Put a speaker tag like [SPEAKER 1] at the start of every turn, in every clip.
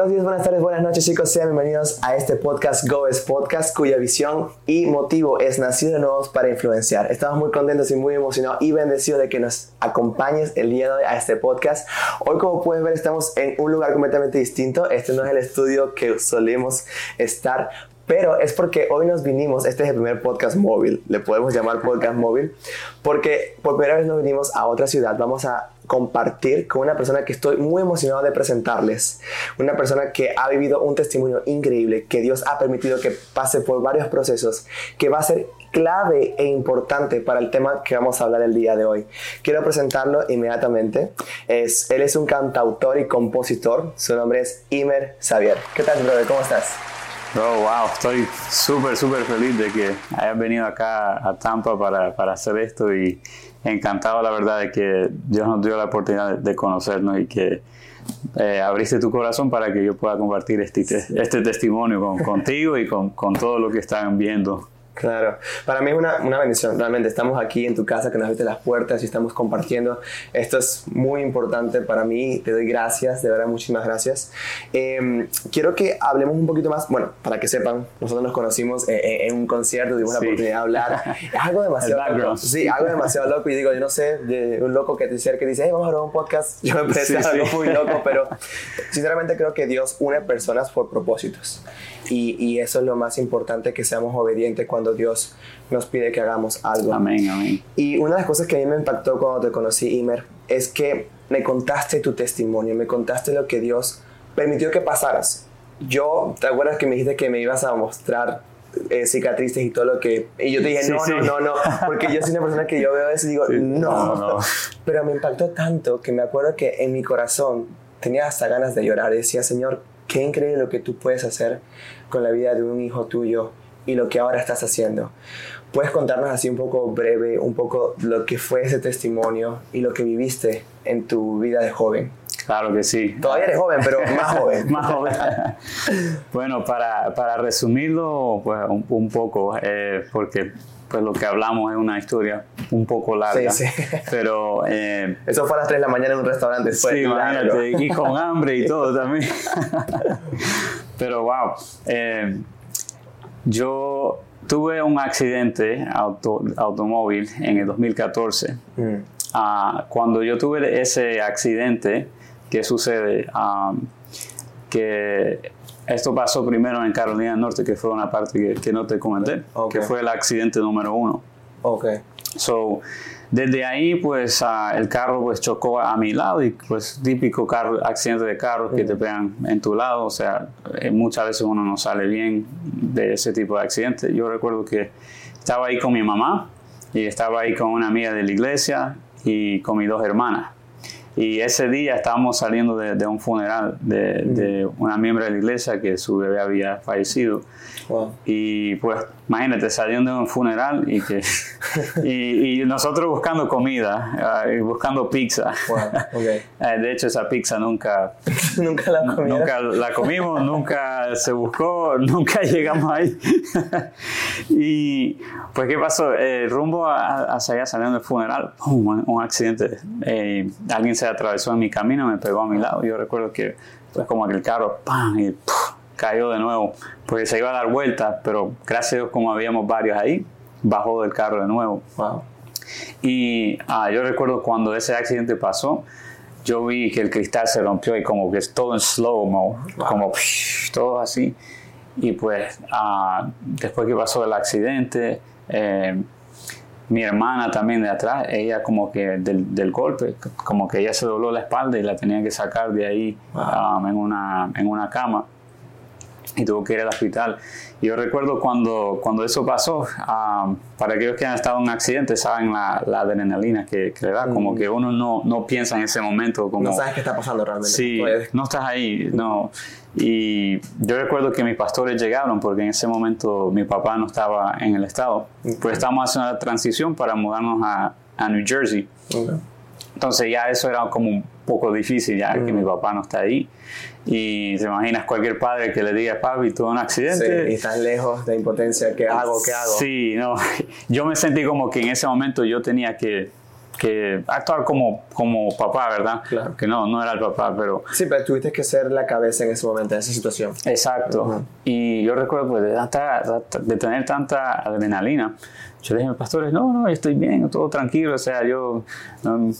[SPEAKER 1] Buenos días, buenas tardes, buenas noches chicos, sean bienvenidos a este podcast Goes Podcast cuya visión y motivo es nacido de nuevos para influenciar. Estamos muy contentos y muy emocionados y bendecidos de que nos acompañes el día de hoy a este podcast. Hoy como puedes ver estamos en un lugar completamente distinto, este no es el estudio que solemos estar, pero es porque hoy nos vinimos, este es el primer podcast móvil, le podemos llamar podcast móvil, porque por primera vez nos vinimos a otra ciudad, vamos a compartir con una persona que estoy muy emocionado de presentarles. Una persona que ha vivido un testimonio increíble, que Dios ha permitido que pase por varios procesos, que va a ser clave e importante para el tema que vamos a hablar el día de hoy. Quiero presentarlo inmediatamente. Es, él es un cantautor y compositor. Su nombre es Imer Xavier. ¿Qué tal, brother? ¿Cómo estás?
[SPEAKER 2] Oh, wow, estoy súper, súper feliz de que hayas venido acá a Tampa para, para hacer esto y encantado, la verdad, de que Dios nos dio la oportunidad de conocernos y que eh, abriste tu corazón para que yo pueda compartir este, este testimonio con, contigo y con, con todo lo que están viendo.
[SPEAKER 1] Claro, para mí es una, una, bendición, realmente estamos aquí en tu casa, que nos abriste las puertas y estamos compartiendo. Esto es muy importante para mí, te doy gracias, de verdad muchísimas gracias. Em, quiero que hablemos un poquito más, bueno, para que sepan, nosotros nos conocimos eh, eh, en, un concierto, tuvimos la oportunidad de hablar. Es algo demasiado loco. Sí, algo demasiado loco y digo, yo no sé, de un loco que te que dice, hey, vamos a grabar un podcast, yo me empecé a algo muy loco, pero sinceramente creo que Dios une personas por propósitos. Y, y, eso es lo más importante, que seamos obedientes cuando Dios nos pide que hagamos algo.
[SPEAKER 2] Amén, amén.
[SPEAKER 1] Y una de las cosas que a mí me impactó cuando te conocí, Imer, es que me contaste tu testimonio, me contaste lo que Dios permitió que pasaras. Yo, ¿te acuerdas que me dijiste que me ibas a mostrar eh, cicatrices y todo lo que... Y yo te dije, no, no, no, no, porque yo soy una persona que yo veo eso y digo, no. no. Pero me impactó tanto que me acuerdo que en mi corazón tenía hasta ganas de llorar. Decía, Señor, qué increíble lo que tú puedes hacer con la vida de un hijo tuyo y lo que ahora estás haciendo. ¿Puedes contarnos así un poco breve, un poco lo que fue ese testimonio y lo que viviste en tu vida de joven?
[SPEAKER 2] Claro que sí.
[SPEAKER 1] Todavía eres joven, pero más joven.
[SPEAKER 2] más joven. bueno, para, para resumirlo pues, un, poco, eh, porque pues lo que hablamos es una historia un poco larga. Sí, sí. Pero.
[SPEAKER 1] Eh, Eso fue a las 3 de la mañana en un restaurante.
[SPEAKER 2] sí, imagínate. Y con hambre y todo también. Pero, wow. Eh, yo tuve un accidente auto, automóvil en el 2014. Mm. Ah, cuando yo tuve ese accidente, ¿qué sucede? Um, que esto pasó primero en Carolina del Norte, que fue una parte que, no te comenté, que fue el accidente número uno.
[SPEAKER 1] Ok.
[SPEAKER 2] So, desde ahí, pues, uh, el carro pues chocó a mi lado y pues típico carro, accidente de carro que te pegan en tu lado, o sea, eh, muchas veces uno no sale bien de ese tipo de accidente. Yo recuerdo que estaba ahí con mi mamá y estaba ahí con una amiga de la iglesia y con mis dos hermanas. Y ese día estábamos saliendo de, un funeral de, de, una miembro de la iglesia que su bebé había fallecido. Y pues imagínate, saliendo de un funeral y que y, nosotros buscando comida, uh, buscando pizza. Okay. Eh, de hecho, esa pizza nunca,
[SPEAKER 1] nunca, la,
[SPEAKER 2] nunca la comimos, nunca se buscó, nunca llegamos ahí. y pues, ¿qué pasó? El rumbo hacia allá saliendo del funeral, un accidente. Eh, alguien se atravesó en mi camino, me pegó a mi lado. Yo recuerdo que pues como que el carro, ¡pam! y cayó de nuevo, porque se iba a dar vuelta, pero gracias a Dios como habíamos varios ahí, bajó del carro de nuevo. Y ah, yo recuerdo cuando ese accidente pasó, yo vi que el cristal se rompió y como que es todo en slow-mo, como todo así. Y pues ah, después que pasó el accidente, eh, mi hermana también de atrás, ella como que del, del, golpe, como que ella se dobló la espalda y la tenía que sacar de ahí um, en, una, en una cama y tuvo que ir al hospital. Yo recuerdo cuando, cuando eso pasó, um, para aquellos que han estado en un accidente, saben la, la adrenalina que, que, le da, como mm. que uno no, no piensa en ese momento. Como,
[SPEAKER 1] no sabes qué está pasando realmente.
[SPEAKER 2] Sí, no estás ahí, no. Y yo recuerdo que mis pastores llegaron porque en ese momento mi papá no estaba en el estado. Pues estábamos haciendo la transición para mudarnos a, a New Jersey. Entonces ya eso era como un poco difícil ya que mi papá no está ahí. Y te imaginas cualquier padre que le diga, papi, tuve un accidente.
[SPEAKER 1] Sí, y estás lejos de impotencia, ¿qué hago? ¿Qué hago?
[SPEAKER 2] Sí, no. Yo me sentí como que en ese momento yo tenía que que actuar como, como papá, ¿verdad?
[SPEAKER 1] Claro.
[SPEAKER 2] Que no, no era el papá, pero...
[SPEAKER 1] Sí, pero tuviste que ser la cabeza en ese momento, en esa situación.
[SPEAKER 2] Exacto. Y yo recuerdo pues, de, tanta- de tener tanta adrenalina. Yo le dije a mis pastores, no, no, yo estoy bien, todo tranquilo, o sea, yo um,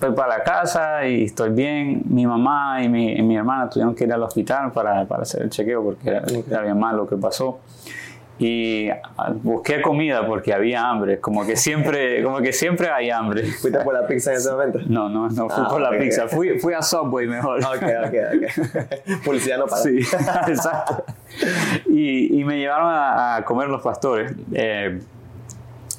[SPEAKER 2] voy para la casa y estoy bien. Mi mamá y mi, y mi hermana tuvieron que ir al hospital para, para hacer el chequeo porque era, era bien mal lo que pasó. Y ah, busqué comida porque había hambre, como que siempre, como que siempre hay hambre.
[SPEAKER 1] ¿Fuiste por la pizza en ese momento?
[SPEAKER 2] No, no, no fui
[SPEAKER 1] Ah,
[SPEAKER 2] por la
[SPEAKER 1] ok.
[SPEAKER 2] pizza, fui, fui a Subway mejor.
[SPEAKER 1] Ok, ok, ok. Publicidad no para.
[SPEAKER 2] Sí, exacto. Y, y me llevaron a, a comer los pastores. eh,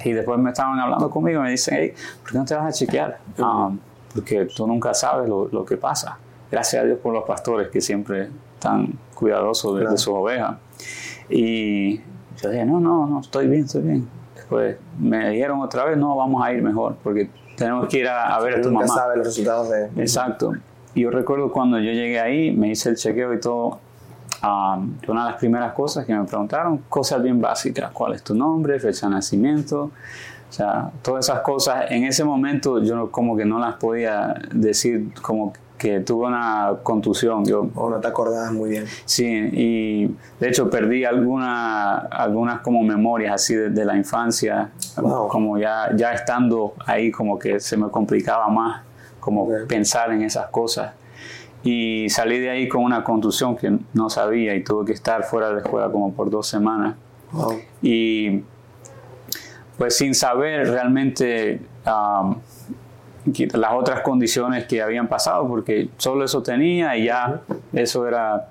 [SPEAKER 2] y después me estaban hablando conmigo y me dicen, hey, ¿por qué no te vas a chequear? Ah, porque tú nunca sabes lo, lo que pasa. Gracias a Dios por los pastores que siempre están cuidadosos de, de
[SPEAKER 1] Claro.
[SPEAKER 2] sus ovejas. Y yo dije, no, no, no, estoy bien, estoy bien. Después me dijeron otra vez, no, vamos a ir mejor porque tenemos que ir a, a ver a tu
[SPEAKER 1] Nunca
[SPEAKER 2] mamá.
[SPEAKER 1] sabes los resultados de...
[SPEAKER 2] Exacto. Y yo recuerdo cuando yo llegué ahí, me hice el chequeo y todo. Um, una de las primeras cosas que me preguntaron, cosas bien básicas, cuál es tu nombre, fecha de nacimiento, o sea, todas esas cosas. En ese momento yo como que no las podía decir como que tuve una contusión. Yo
[SPEAKER 1] O no te acordabas muy bien.
[SPEAKER 2] Sí, y de hecho perdí alguna, algunas como memorias así de, de la infancia,
[SPEAKER 1] Wow.
[SPEAKER 2] como ya, ya estando ahí como que se me complicaba más como
[SPEAKER 1] Ok.
[SPEAKER 2] pensar en esas cosas. Y salí de ahí con una contusión que no sabía y tuve que estar fuera de la escuela como por dos semanas.
[SPEAKER 1] Wow.
[SPEAKER 2] Y pues sin saber realmente um, las otras condiciones que habían pasado, porque solo eso tenía y ya eso era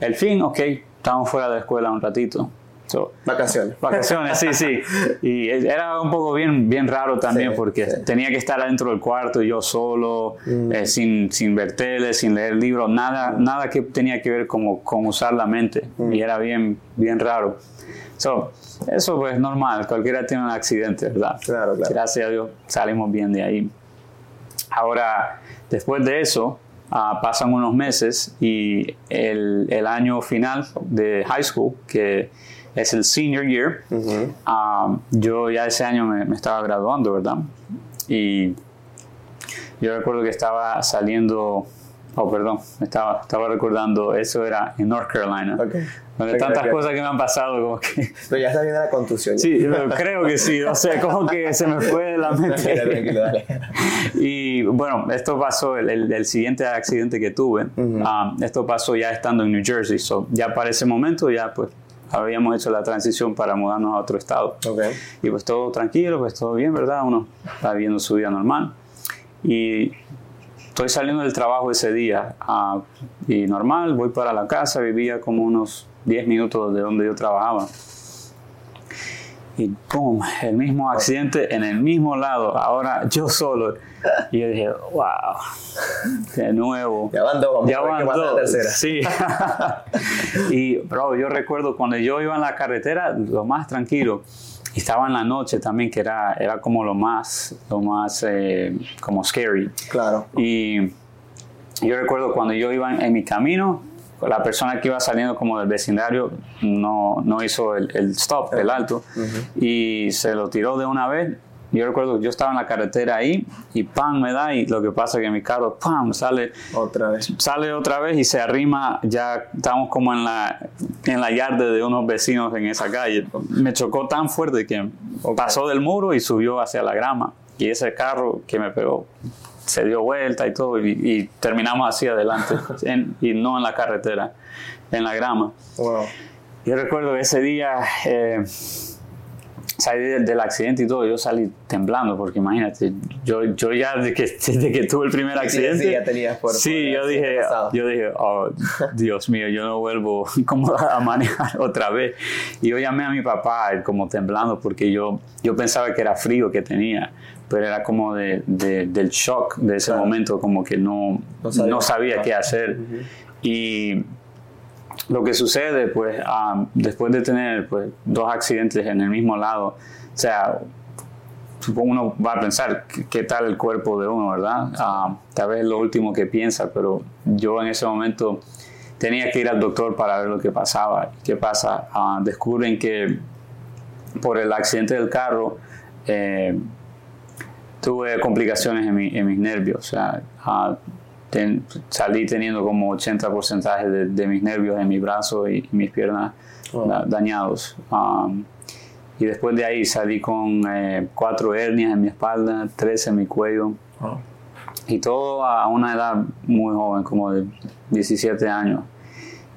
[SPEAKER 2] el fin, ok, estamos fuera de la escuela un ratito. So,
[SPEAKER 1] Vacaciones.
[SPEAKER 2] vacaciones, sí, sí. Y era un poco bien, bien raro también
[SPEAKER 1] Sí,
[SPEAKER 2] porque
[SPEAKER 1] sí.
[SPEAKER 2] tenía que estar adentro del cuarto yo solo, eh, sin, sin ver tele, sin leer libros, nada, nada que tenía que ver como, con usar la mente. Y era bien, bien raro. So, eso pues normal, cualquiera tiene un accidente, ¿verdad?
[SPEAKER 1] Claro, claro.
[SPEAKER 2] Gracias a Dios salimos bien de ahí. Ahora, después de eso, ah, pasan unos meses y el, el año final de high school, que es el senior year, ah, yo ya ese año me, me estaba graduando, ¿verdad? Y yo recuerdo que estaba saliendo, oh, perdón, estaba, estaba recordando, eso era en North Carolina.
[SPEAKER 1] Ok.
[SPEAKER 2] Donde tantas cosas que me han pasado, como que...
[SPEAKER 1] Pero ya está viendo la contusión.
[SPEAKER 2] Sí, pero creo que sí, o sea, como que se me fue de la mente. Y bueno, esto pasó, el, el- el siguiente accidente que tuve, um, esto pasó ya estando en New Jersey, so, ya para ese momento ya pues habíamos hecho la transición para mudarnos a otro estado.
[SPEAKER 1] Ok.
[SPEAKER 2] Y pues todo tranquilo, pues todo bien, ¿verdad? Uno está viviendo su vida normal. Y estoy saliendo del trabajo ese día ah, y normal, voy para la casa, vivía como unos 10 minutos de donde yo trabajaba. Y ¡pum! El mismo accidente en el mismo lado, ahora yo solo. Y yo dije, wow, de nuevo.
[SPEAKER 1] Ya van dos, vamos
[SPEAKER 2] Ya
[SPEAKER 1] a ver qué
[SPEAKER 2] van
[SPEAKER 1] pasa en la
[SPEAKER 2] dos.
[SPEAKER 1] tercera.
[SPEAKER 2] Sí. y, bro, yo recuerdo cuando yo iba en la carretera, lo más tranquilo. Y estaba en la noche también, que era, era como lo más, lo más, eh, como scary.
[SPEAKER 1] Claro.
[SPEAKER 2] Y yo recuerdo cuando yo iba en, en mi camino, la persona que iba saliendo como del vecindario no, no hizo el, el stop, el alto, y se lo tiró de una vez. Yo recuerdo que yo estaba en la carretera ahí y ¡pam! me da y lo que pasa es que mi carro ¡pam! sale
[SPEAKER 1] Otra vez.
[SPEAKER 2] sale otra vez y se arrima, ya estamos como en la, en la yarda de unos vecinos en esa calle. Me chocó tan fuerte que pasó del muro y subió hacia la grama. Y ese carro que me pegó se dio vuelta y todo y, y terminamos así adelante en- y no en la carretera, en la grama.
[SPEAKER 1] Wow.
[SPEAKER 2] Yo recuerdo ese día eh, salí del, del accidente y todo, yo salí temblando porque imagínate, yo, yo ya desde que, desde que tuve el primer accidente,
[SPEAKER 1] sí, ya tenías por-
[SPEAKER 2] sí,
[SPEAKER 1] por
[SPEAKER 2] yo dije, yo dije, oh, Dios mío, yo no vuelvo como a manejar otra vez. Y yo llamé a mi papá como temblando porque yo, yo pensaba que era frío que tenía, pero era como de, de- del shock de ese
[SPEAKER 1] Claro.
[SPEAKER 2] momento, como que no,
[SPEAKER 1] No sabía.
[SPEAKER 2] no sabía qué hacer. Y lo que sucede, pues, ah, después de tener pues, dos accidentes en el mismo lado, o sea, supongo uno va a pensar qué, tal el cuerpo de uno, ¿verdad? Ah, tal vez es lo último que piensa, pero yo en ese momento tenía que ir al doctor para ver lo que pasaba. ¿Qué pasa? Ah, descubren que por el accidente del carro, eh, tuve complicaciones en, mi, en mis nervios, o sea, ah, salí teniendo como 80% de, de, mis nervios en mi brazo y, mis piernas oh. dañados. Um, y después de ahí salí con eh, cuatro hernias en mi espalda, tres en mi cuello. Oh. Y todo a una edad muy joven, como de 17 años.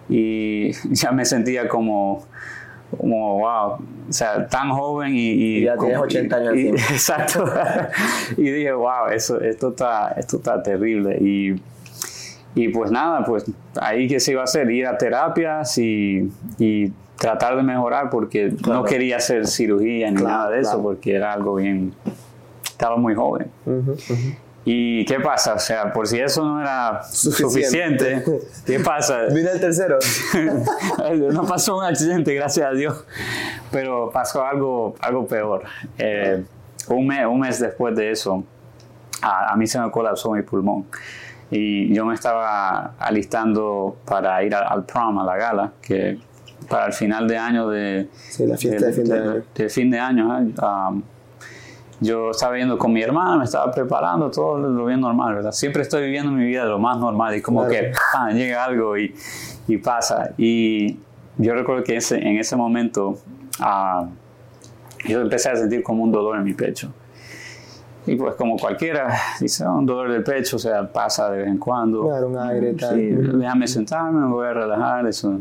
[SPEAKER 2] Y ya me sentía como, como wow, o sea, tan joven y...
[SPEAKER 1] y ya tienes 80 años.
[SPEAKER 2] exacto. y dije, wow, eso, esto, está, esto está terrible. Y, y pues nada, pues ahí que se iba a hacer, ir a terapias y, y tratar de mejorar porque no quería hacer cirugía ni nada de eso porque era algo bien... Estaba muy joven. ¿Y qué pasa? O sea, por si eso no era suficiente, ¿qué pasa?
[SPEAKER 1] Vino el tercero.
[SPEAKER 2] no pasó un accidente, gracias a Dios, pero pasó algo, algo peor. Eh, un, mes, un mes después de eso, a, mí se me colapsó mi pulmón y yo me estaba alistando para ir al, prom, a la gala, que para el final de año de...
[SPEAKER 1] Sí, la fiesta de, fin de, año.
[SPEAKER 2] De, fin de año, um, yo estaba viendo con mi hermana, me estaba preparando, todo lo bien normal, ¿verdad? Siempre estoy viviendo mi vida de lo más normal y como que ah, llega algo y, y, pasa. Y yo recuerdo que ese, en ese momento ah, yo empecé a sentir como un dolor en mi pecho. Y pues como cualquiera, dice, ah, un dolor del pecho, o sea, pasa de vez en cuando.
[SPEAKER 1] Claro, un aire, tal.
[SPEAKER 2] Sí, déjame sentarme, me voy a relajar, eso,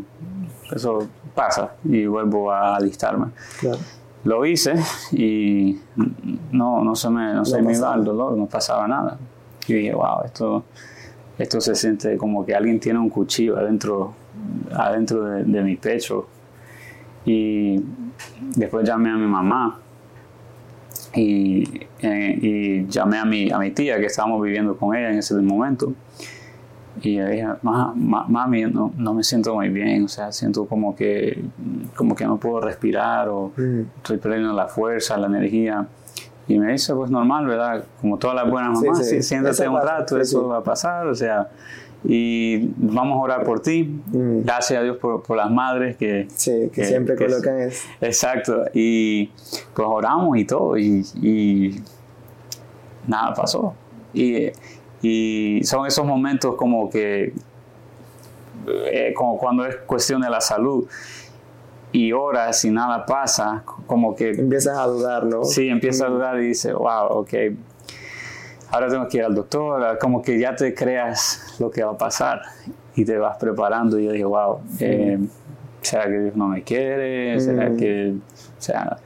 [SPEAKER 2] eso pasa y vuelvo a alistarme. Claro lo hice y no, no se me, no, se me iba el dolor, no pasaba nada. Y dije, wow, esto, esto se siente como que alguien tiene un cuchillo adentro, adentro de, mi pecho. Y después llamé a mi mamá y, eh, y llamé a mi, a mi tía que estábamos viviendo con ella en ese momento. Y ella dije, mami, no, no, me siento muy bien, o sea, siento como que, como que no puedo respirar o mm. estoy perdiendo la fuerza, la energía. Y me dice, pues normal, ¿verdad? Como todas las buenas mamás, siéntate un rato, eso va a pasar, o sea, y vamos a orar por ti. Mm. Gracias a Dios por, por las madres que,
[SPEAKER 1] sí, que, siempre colocan eso.
[SPEAKER 2] Exacto, y pues oramos y todo, y, y nada pasó. Y y son esos momentos como que, eh, como cuando es cuestión de la salud y horas y nada pasa, como que...
[SPEAKER 1] Empiezas a dudar, ¿no?
[SPEAKER 2] Sí, empiezas a dudar y dices, wow, ok, ahora tengo que ir al doctor, como que ya te creas lo que va a pasar y te vas preparando y yo dije, wow, eh, ¿será que Dios no me quiere? ¿Será que, o sea,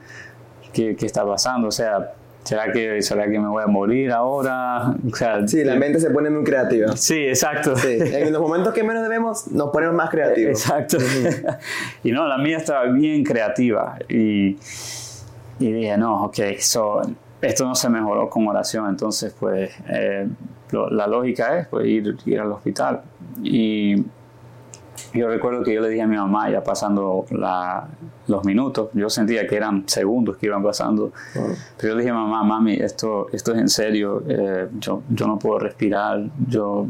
[SPEAKER 2] ¿qué, qué está pasando? O sea, ¿Será que, ¿Será que me voy a morir ahora?
[SPEAKER 1] O sea, sí, la mente se pone muy creativa.
[SPEAKER 2] Sí, exacto.
[SPEAKER 1] Sí, en los momentos que menos debemos, nos ponemos más creativos.
[SPEAKER 2] Exacto. y no, la mía estaba bien creativa. Y, y dije, no, ok, so, esto no se mejoró con oración. Entonces, pues, eh, la lógica es pues, ir, ir al hospital. Y yo recuerdo que yo le dije a mi mamá, ya pasando los minutos, yo sentía que eran segundos que iban pasando, pero yo le dije, mamá, mami, esto, esto es en serio, eh, yo, yo no puedo respirar, yo,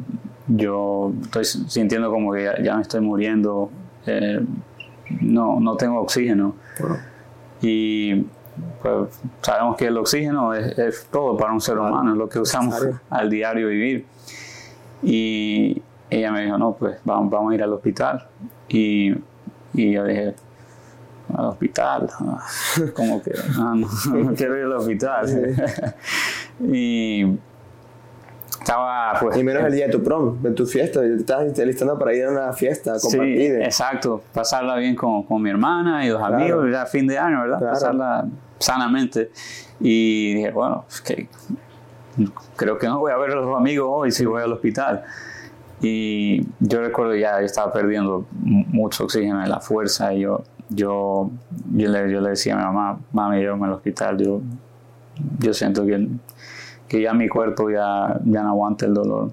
[SPEAKER 2] yo estoy sintiendo como que ya, me estoy muriendo, eh, no, no tengo oxígeno. Y pues, sabemos que el oxígeno es, es, todo para un ser humano, es lo que usamos al diario vivir. Y, ella me dijo, no, pues vamos, vamos a ir al hospital. Y, y yo dije, al hospital, como que no, no, quiero ir al hospital. y estaba pues...
[SPEAKER 1] Y menos el día de tu prom, de tu fiesta, te estabas listando para ir a una fiesta compartida.
[SPEAKER 2] Sí, exacto, pasarla bien con, con mi hermana y los amigos, ya fin de año, ¿verdad? Pasarla sanamente. Y dije, bueno, que creo que no voy a ver a los amigos hoy si voy al hospital. Y yo recuerdo ya yo estaba perdiendo mucho oxígeno en la fuerza y yo, yo, yo, le, yo le decía a mi mamá, mami, llévame al hospital, yo, yo siento que, que ya mi cuerpo ya, ya no aguanta el dolor.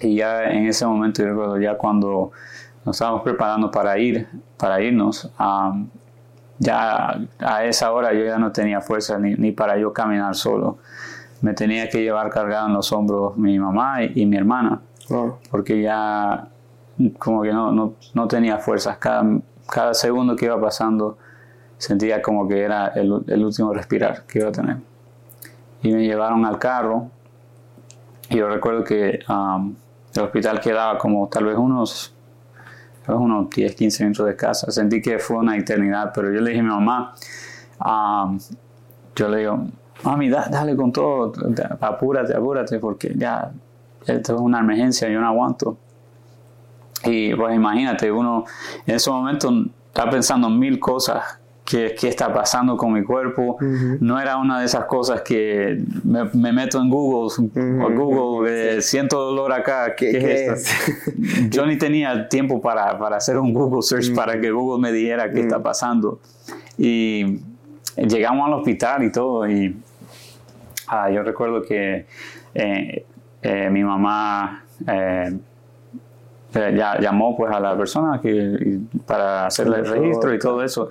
[SPEAKER 2] Y ya en ese momento, yo recuerdo ya cuando nos estábamos preparando para ir, para irnos, ya a esa hora yo ya no tenía fuerza ni, ni, para yo caminar solo. Me tenía que llevar cargado en los hombros mi mamá y mi hermana. Porque ya como que no, no, no, tenía fuerzas. Cada, cada segundo que iba pasando sentía como que era el, el, último respirar que iba a tener. y me llevaron al carro. Y yo recuerdo que um, el hospital quedaba como tal vez unos, unos 10, 15 minutos de casa. Sentí que fue una eternidad, pero yo le dije a mi mamá, um, yo le digo, mami, dale con todo, apúrate, apúrate, porque ya esto es una emergencia, yo no aguanto. Y pues imagínate, uno en ese momento está pensando mil cosas qué, qué está pasando con mi cuerpo. No era una de esas cosas que me, meto en Google, o Google, eh, siento dolor acá, ¿qué, es, Yo ni tenía tiempo para, para hacer un Google search para que Google me dijera qué está pasando. Y llegamos al hospital y todo, y ah, yo recuerdo que eh, eh, mi mamá ya llamó pues a la persona para hacerle el registro y todo eso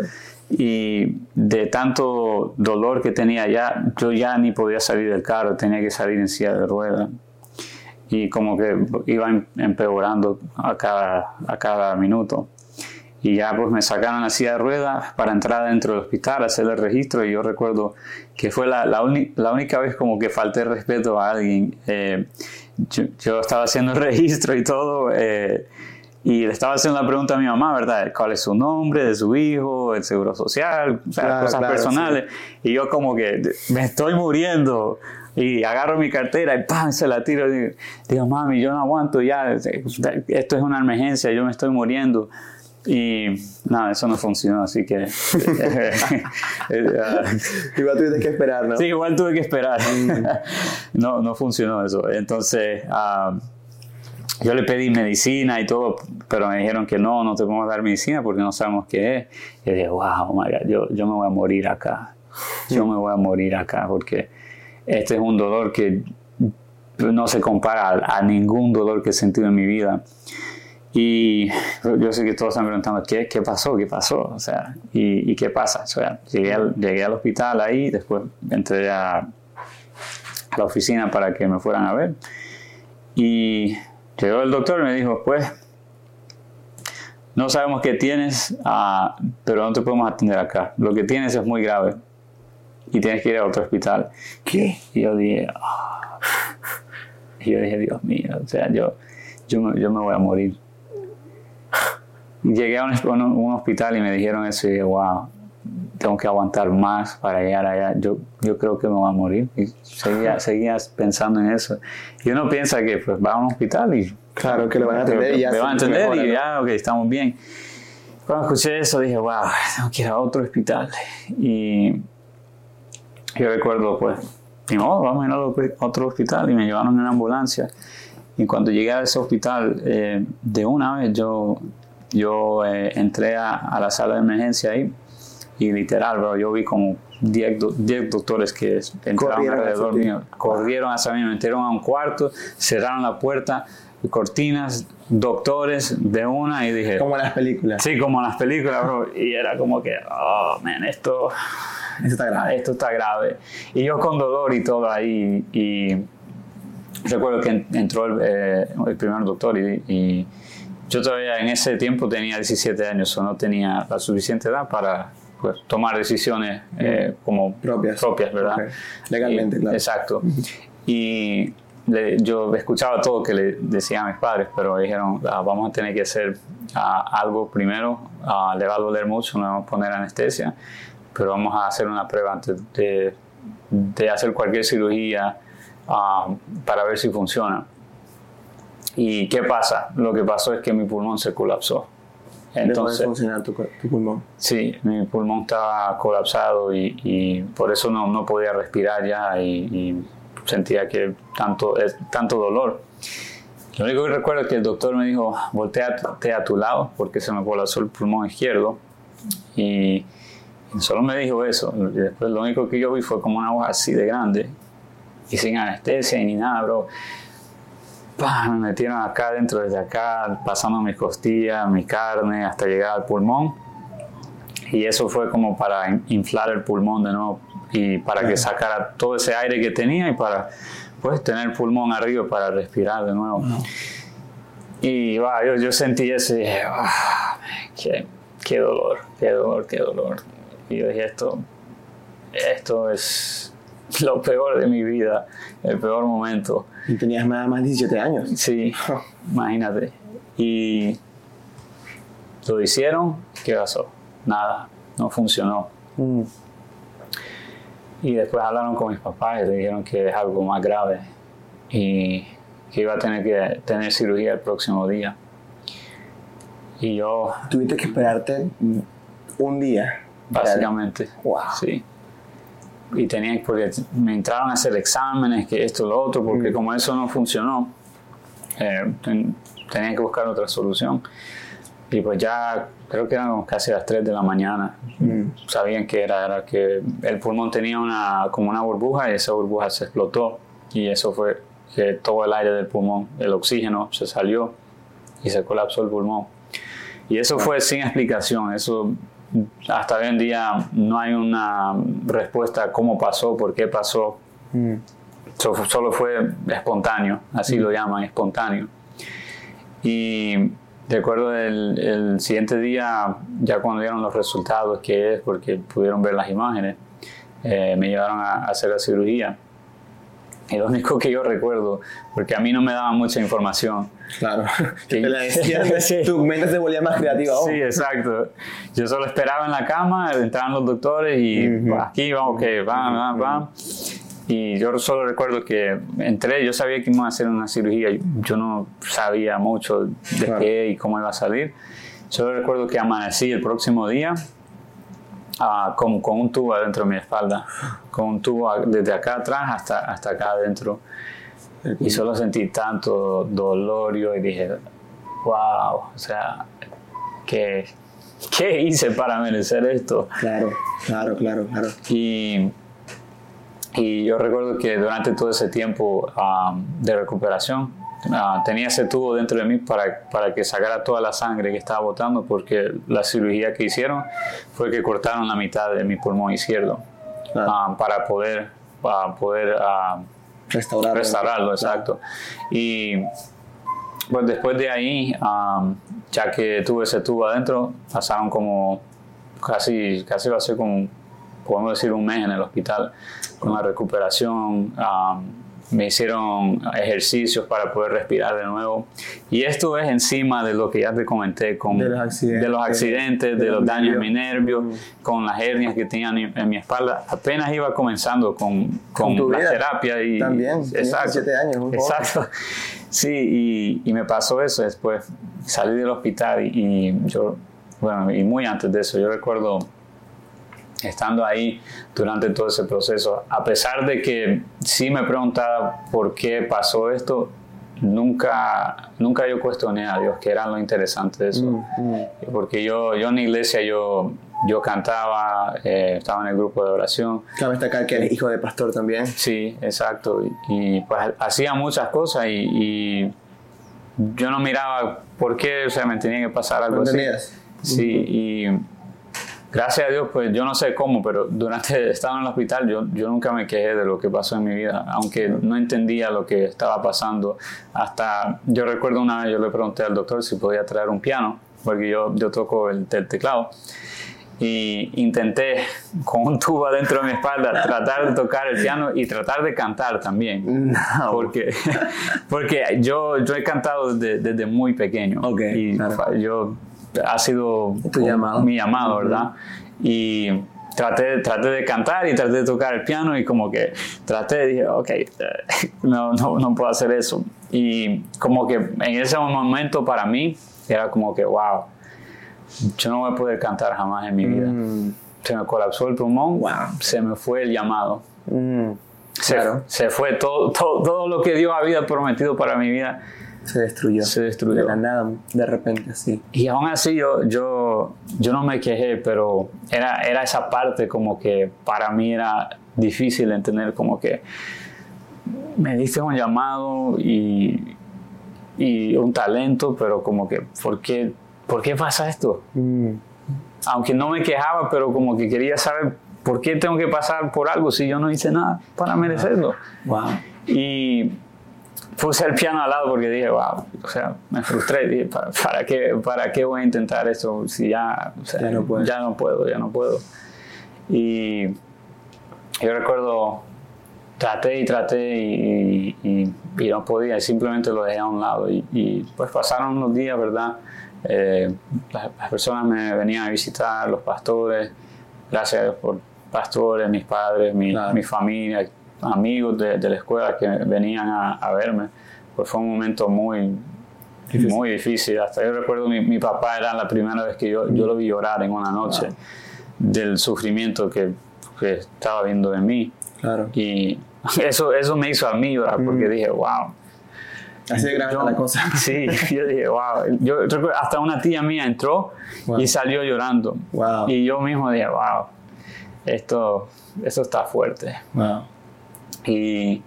[SPEAKER 2] y de tanto dolor que tenía ya, yo ya ni podía salir del carro, tenía que salir en silla de ruedas y como que iba em, empeorando a cada, a cada minuto. Y ya pues me sacaron la silla de ruedas para entrar dentro del hospital, hacer el registro y yo recuerdo que fue la, la, la única vez como que falté respeto a alguien. Eh, yo, estaba haciendo el registro y todo. Eh, y le estaba haciendo la pregunta a mi mamá, ¿verdad? ¿Cuál es su nombre de su hijo, el seguro social, o sea, cosas personales? Y yo como que me estoy muriendo y agarro mi cartera y ¡pam! se la tiro y digo, mami, yo no aguanto ya, esto es una emergencia, yo me estoy muriendo. Y nada, eso no funcionó, así que...
[SPEAKER 1] igual tuviste que esperar, ¿no?
[SPEAKER 2] Sí, igual tuve que esperar. Mm. no, no funcionó eso. Entonces... Uh, yo le pedí medicina y todo, pero me dijeron que no, no te podemos dar medicina porque no sabemos qué es. Y dije, wow, my God, yo, yo me voy a morir acá. Yo me voy a morir acá porque este es un dolor que no se compara a, ningún dolor que he sentido en mi vida. Y yo sé que todos están preguntando, ¿qué, qué pasó? ¿Qué pasó? O sea, ¿y, y qué pasa? O sea, llegué al, llegué al hospital ahí, después entré a, a la oficina para que me fueran a ver. Y Llegó el doctor y me dijo, pues, no sabemos qué tienes, ah, pero no te podemos atender acá. Lo que tienes es muy grave y tienes que ir a otro hospital.
[SPEAKER 1] ¿Qué?
[SPEAKER 2] Y yo dije, ah". y yo dije, Dios mío, o sea, yo, yo, me, yo me voy a morir. Llegué a un, un, hospital y me dijeron eso y dije, wow, tengo que aguantar más para llegar allá, yo, yo creo que me voy a morir. Y seguía, seguías pensando en eso. Y uno piensa que pues va a un hospital y...
[SPEAKER 1] Claro, que lo van a atender y ya...
[SPEAKER 2] Me van a atender y ya, ok, estamos bien. Cuando escuché eso dije, wow, tengo que ir a otro hospital. Y yo recuerdo, pues, ni modo, vamos a ir a otro hospital. Y me llevaron en una ambulancia. Y cuando llegué a ese hospital, eh, de una vez yo, yo eh, entré a, a la sala de emergencia ahí y literal, bro, yo vi como 10 doctores que entraron alrededor mío, corrieron hacia mí, me metieron a un cuarto, cerraron la puerta, cortinas, doctores de una y dije...
[SPEAKER 1] Como en las películas.
[SPEAKER 2] Sí, como en las películas, bro. Y era como que, oh, man, esto...
[SPEAKER 1] Esto está grave.
[SPEAKER 2] Esto está grave. Y yo con dolor y todo ahí. Y recuerdo que entró el, eh, el primer doctor y, y, yo todavía en ese tiempo tenía 17 años o no tenía la suficiente edad para pues, tomar decisiones eh, como
[SPEAKER 1] propias,
[SPEAKER 2] propias ¿verdad?
[SPEAKER 1] Legalmente, claro.
[SPEAKER 2] Exacto. Y yo escuchaba todo que le decían a mis padres, pero dijeron, ah, vamos a tener que hacer ah, algo primero, ah, le va a doler mucho, no vamos a poner anestesia, pero vamos a hacer una prueba antes de, de hacer cualquier cirugía para ver si funciona. ¿Y qué pasa? Lo que pasó es que mi pulmón se colapsó.
[SPEAKER 1] Entonces, funcionar tu, pulmón.
[SPEAKER 2] Sí, mi pulmón estaba colapsado y, por eso no, no, podía respirar ya y, sentía que tanto, tanto dolor. Lo único que recuerdo es que el doctor me dijo, volteate a tu lado porque se me colapsó el pulmón izquierdo. Y, solo me dijo eso. Y después lo único que yo vi fue como una hoja así de grande y sin anestesia ni nada, bro me metieron acá dentro, desde acá, pasando mis costillas, mi carne, hasta llegar al pulmón. Y eso fue como para inflar el pulmón de nuevo y para que sacara todo ese aire que tenía y para pues tener el pulmón arriba para respirar de nuevo. Y yo, yo, sentí eso y dije, qué, qué dolor, qué dolor, qué dolor. Y yo dije, esto, esto es lo peor de mi vida, el peor momento.
[SPEAKER 1] Y tenías nada más 17 años.
[SPEAKER 2] Sí, imagínate. Y lo hicieron, ¿qué pasó? Nada, no funcionó.
[SPEAKER 1] Mm.
[SPEAKER 2] Y después hablaron con mis papás y le dijeron que es algo más grave y que iba a tener que tener cirugía el próximo día. Y yo,
[SPEAKER 1] Tuviste que esperarte un día.
[SPEAKER 2] básicamente,
[SPEAKER 1] Wow.
[SPEAKER 2] sí. Y tenía, porque me entraron a hacer exámenes, que esto, lo otro, porque
[SPEAKER 1] Mm.
[SPEAKER 2] como eso no funcionó, eh, ten- tenía que buscar otra solución. Y pues ya, creo que eran casi las 3 de la mañana.
[SPEAKER 1] Mm.
[SPEAKER 2] Sabían que era, era que el pulmón tenía una, como una burbuja y esa burbuja se explotó. Y eso fue que todo el aire del pulmón, el oxígeno, se salió y se colapsó el pulmón. Y eso fue sin explicación. Eso hasta hoy en día no hay una respuesta a cómo pasó, por qué pasó.
[SPEAKER 1] Mm.
[SPEAKER 2] So- solo fue espontáneo, así lo llaman, espontáneo. Y recuerdo el, el siguiente día, ya cuando dieron los resultados, que es porque pudieron ver las imágenes, eh, me llevaron a, a hacer la cirugía. Y lo único que yo recuerdo, porque a mí no me daban mucha información,
[SPEAKER 1] Claro.
[SPEAKER 2] Sí.
[SPEAKER 1] Te la decían,
[SPEAKER 2] Sí.
[SPEAKER 1] tu mente se volvía más creativa aún.
[SPEAKER 2] Sí, exacto. Yo solo esperaba en la cama, entraban los doctores y
[SPEAKER 1] Ujú.
[SPEAKER 2] "Va, aquí vamos, que van, van, van. Y yo solo recuerdo que entré, yo sabía que iban a hacer una cirugía, yo no sabía mucho de
[SPEAKER 1] Claro.
[SPEAKER 2] qué y cómo iba a salir. Solo recuerdo que amanecí el próximo día ah, con, con un tubo adentro de mi espalda, con un tubo desde acá atrás hasta, hasta acá adentro. Y solo sentí tanto dolor yo y dije, wow, o sea, ¿qué, qué hice para merecer esto?
[SPEAKER 1] Claro, claro, claro, claro.
[SPEAKER 2] Y, y yo recuerdo que durante todo ese tiempo ah, de recuperación ah, tenía ese tubo dentro de mí para, para que sacara toda la sangre que estaba botando porque la cirugía que hicieron fue que cortaron la mitad de mi pulmón izquierdo
[SPEAKER 1] Claro.
[SPEAKER 2] ah, para poder, para poder ah,
[SPEAKER 1] Restaurar.
[SPEAKER 2] restaurarlo, exacto. Y pues después de ahí, am, ya que tuve ese tubo adentro, pasaron como casi, casi va a ser como, podemos decir, un mes en el hospital con la recuperación. am, me hicieron ejercicios para poder respirar de nuevo. Y esto es encima de lo que ya te comenté con
[SPEAKER 1] De los accidentes.
[SPEAKER 2] de los, accidentes,
[SPEAKER 1] De
[SPEAKER 2] de
[SPEAKER 1] los
[SPEAKER 2] daños en mi
[SPEAKER 1] nervios.
[SPEAKER 2] nervio, con las hernias que tenían en, mi espalda. Apenas iba comenzando con, con,
[SPEAKER 1] tu
[SPEAKER 2] la
[SPEAKER 1] vida.
[SPEAKER 2] terapia. Y,
[SPEAKER 1] También, tenías 17 años, un.
[SPEAKER 2] Exacto. Sí, y, y me pasó eso después. Salí del hospital y, y yo, bueno, y muy antes de eso, yo recuerdo estando ahí durante todo ese proceso, a pesar de que sí me preguntaba por qué pasó esto, nunca, nunca yo cuestioné a Dios, que era lo interesante de eso.
[SPEAKER 1] Mm, mm.
[SPEAKER 2] Porque yo, yo en la iglesia yo, yo cantaba, eh, estaba en el grupo de oración,
[SPEAKER 1] Cabe destacar que eres hijo de pastor también.
[SPEAKER 2] Sí, exacto. Y, y, pues hacía muchas cosas y, y yo no miraba por qué, o sea, me tenía que pasar algo
[SPEAKER 1] ¿No
[SPEAKER 2] así. Sí, y gracias a Dios, pues yo no sé cómo, pero durante estando en el hospital yo, yo nunca me quejé de lo que pasó en mi vida, aunque no entendía lo que estaba pasando. Hasta yo recuerdo una vez yo le pregunté al doctor si podía traer un piano, porque yo, yo toco el, el teclado. Y intenté con un tubo adentro de mi espalda tratar de tocar el piano y tratar de cantar también.
[SPEAKER 1] No.
[SPEAKER 2] Porque, porque yo, yo he cantado desde, desde muy pequeño.
[SPEAKER 1] Ok,
[SPEAKER 2] y
[SPEAKER 1] claro.
[SPEAKER 2] yo ha sido
[SPEAKER 1] Tu llamado.
[SPEAKER 2] mi llamado, ¿verdad? Y traté, traté de cantar y traté de tocar el piano y como que traté, dije, ok, eh, no, no, no puedo hacer eso. Y como que en ese momento para mí era como que, wow, yo no voy a poder cantar jamás en mi vida.
[SPEAKER 1] Mm,
[SPEAKER 2] Se me colapsó el pulmón,
[SPEAKER 1] Wow.
[SPEAKER 2] se me fue el llamado.
[SPEAKER 1] mm.
[SPEAKER 2] Se,
[SPEAKER 1] Claro.
[SPEAKER 2] se fue todo, todo, todo lo que Dios había prometido para mi vida.
[SPEAKER 1] Se destruyó.
[SPEAKER 2] Se destruyó.
[SPEAKER 1] De la nada, de repente, así.
[SPEAKER 2] Y aún así yo, yo, yo no me quejé, pero era, era esa parte como que para mí era difícil entender como que me diste un llamado y, y un talento, pero como que, ¿por qué, ¿por qué pasa esto?
[SPEAKER 1] Mm,
[SPEAKER 2] Aunque no me quejaba, pero como que quería saber por qué tengo que pasar por algo si yo no hice nada para merecerlo.
[SPEAKER 1] Wow.
[SPEAKER 2] Y puse el piano al lado porque dije, wow, o sea, me frustré. Dije, ¿para, para qué, ¿para qué voy a intentar esto si ya, o sea,
[SPEAKER 1] Ya no puedes.
[SPEAKER 2] ya no puedo, ya no puedo? Y yo recuerdo traté y traté y, y, y, no podía, simplemente lo dejé a un lado. Y, pues pasaron unos días, ¿verdad? Eh, las, personas me venían a visitar, los pastores, gracias a Dios por pastores, mis padres, mi, mi familia, amigos de, de, la escuela que venían a, a, verme. Pues fue un momento muy, difícil. muy difícil. Hasta yo recuerdo mi, mi papá era la primera vez que yo, yo lo vi llorar en una noche del sufrimiento que, que estaba viendo de mí.
[SPEAKER 1] Claro.
[SPEAKER 2] Y eso, eso me hizo a mí llorar porque dije, wow.
[SPEAKER 1] Así de grande la cosa.
[SPEAKER 2] Sí, yo dije, wow. Yo hasta una tía mía entró wow. y salió llorando.
[SPEAKER 1] Wow.
[SPEAKER 2] Y yo mismo dije, wow, esto, esto está fuerte.
[SPEAKER 1] Wow.
[SPEAKER 2] Y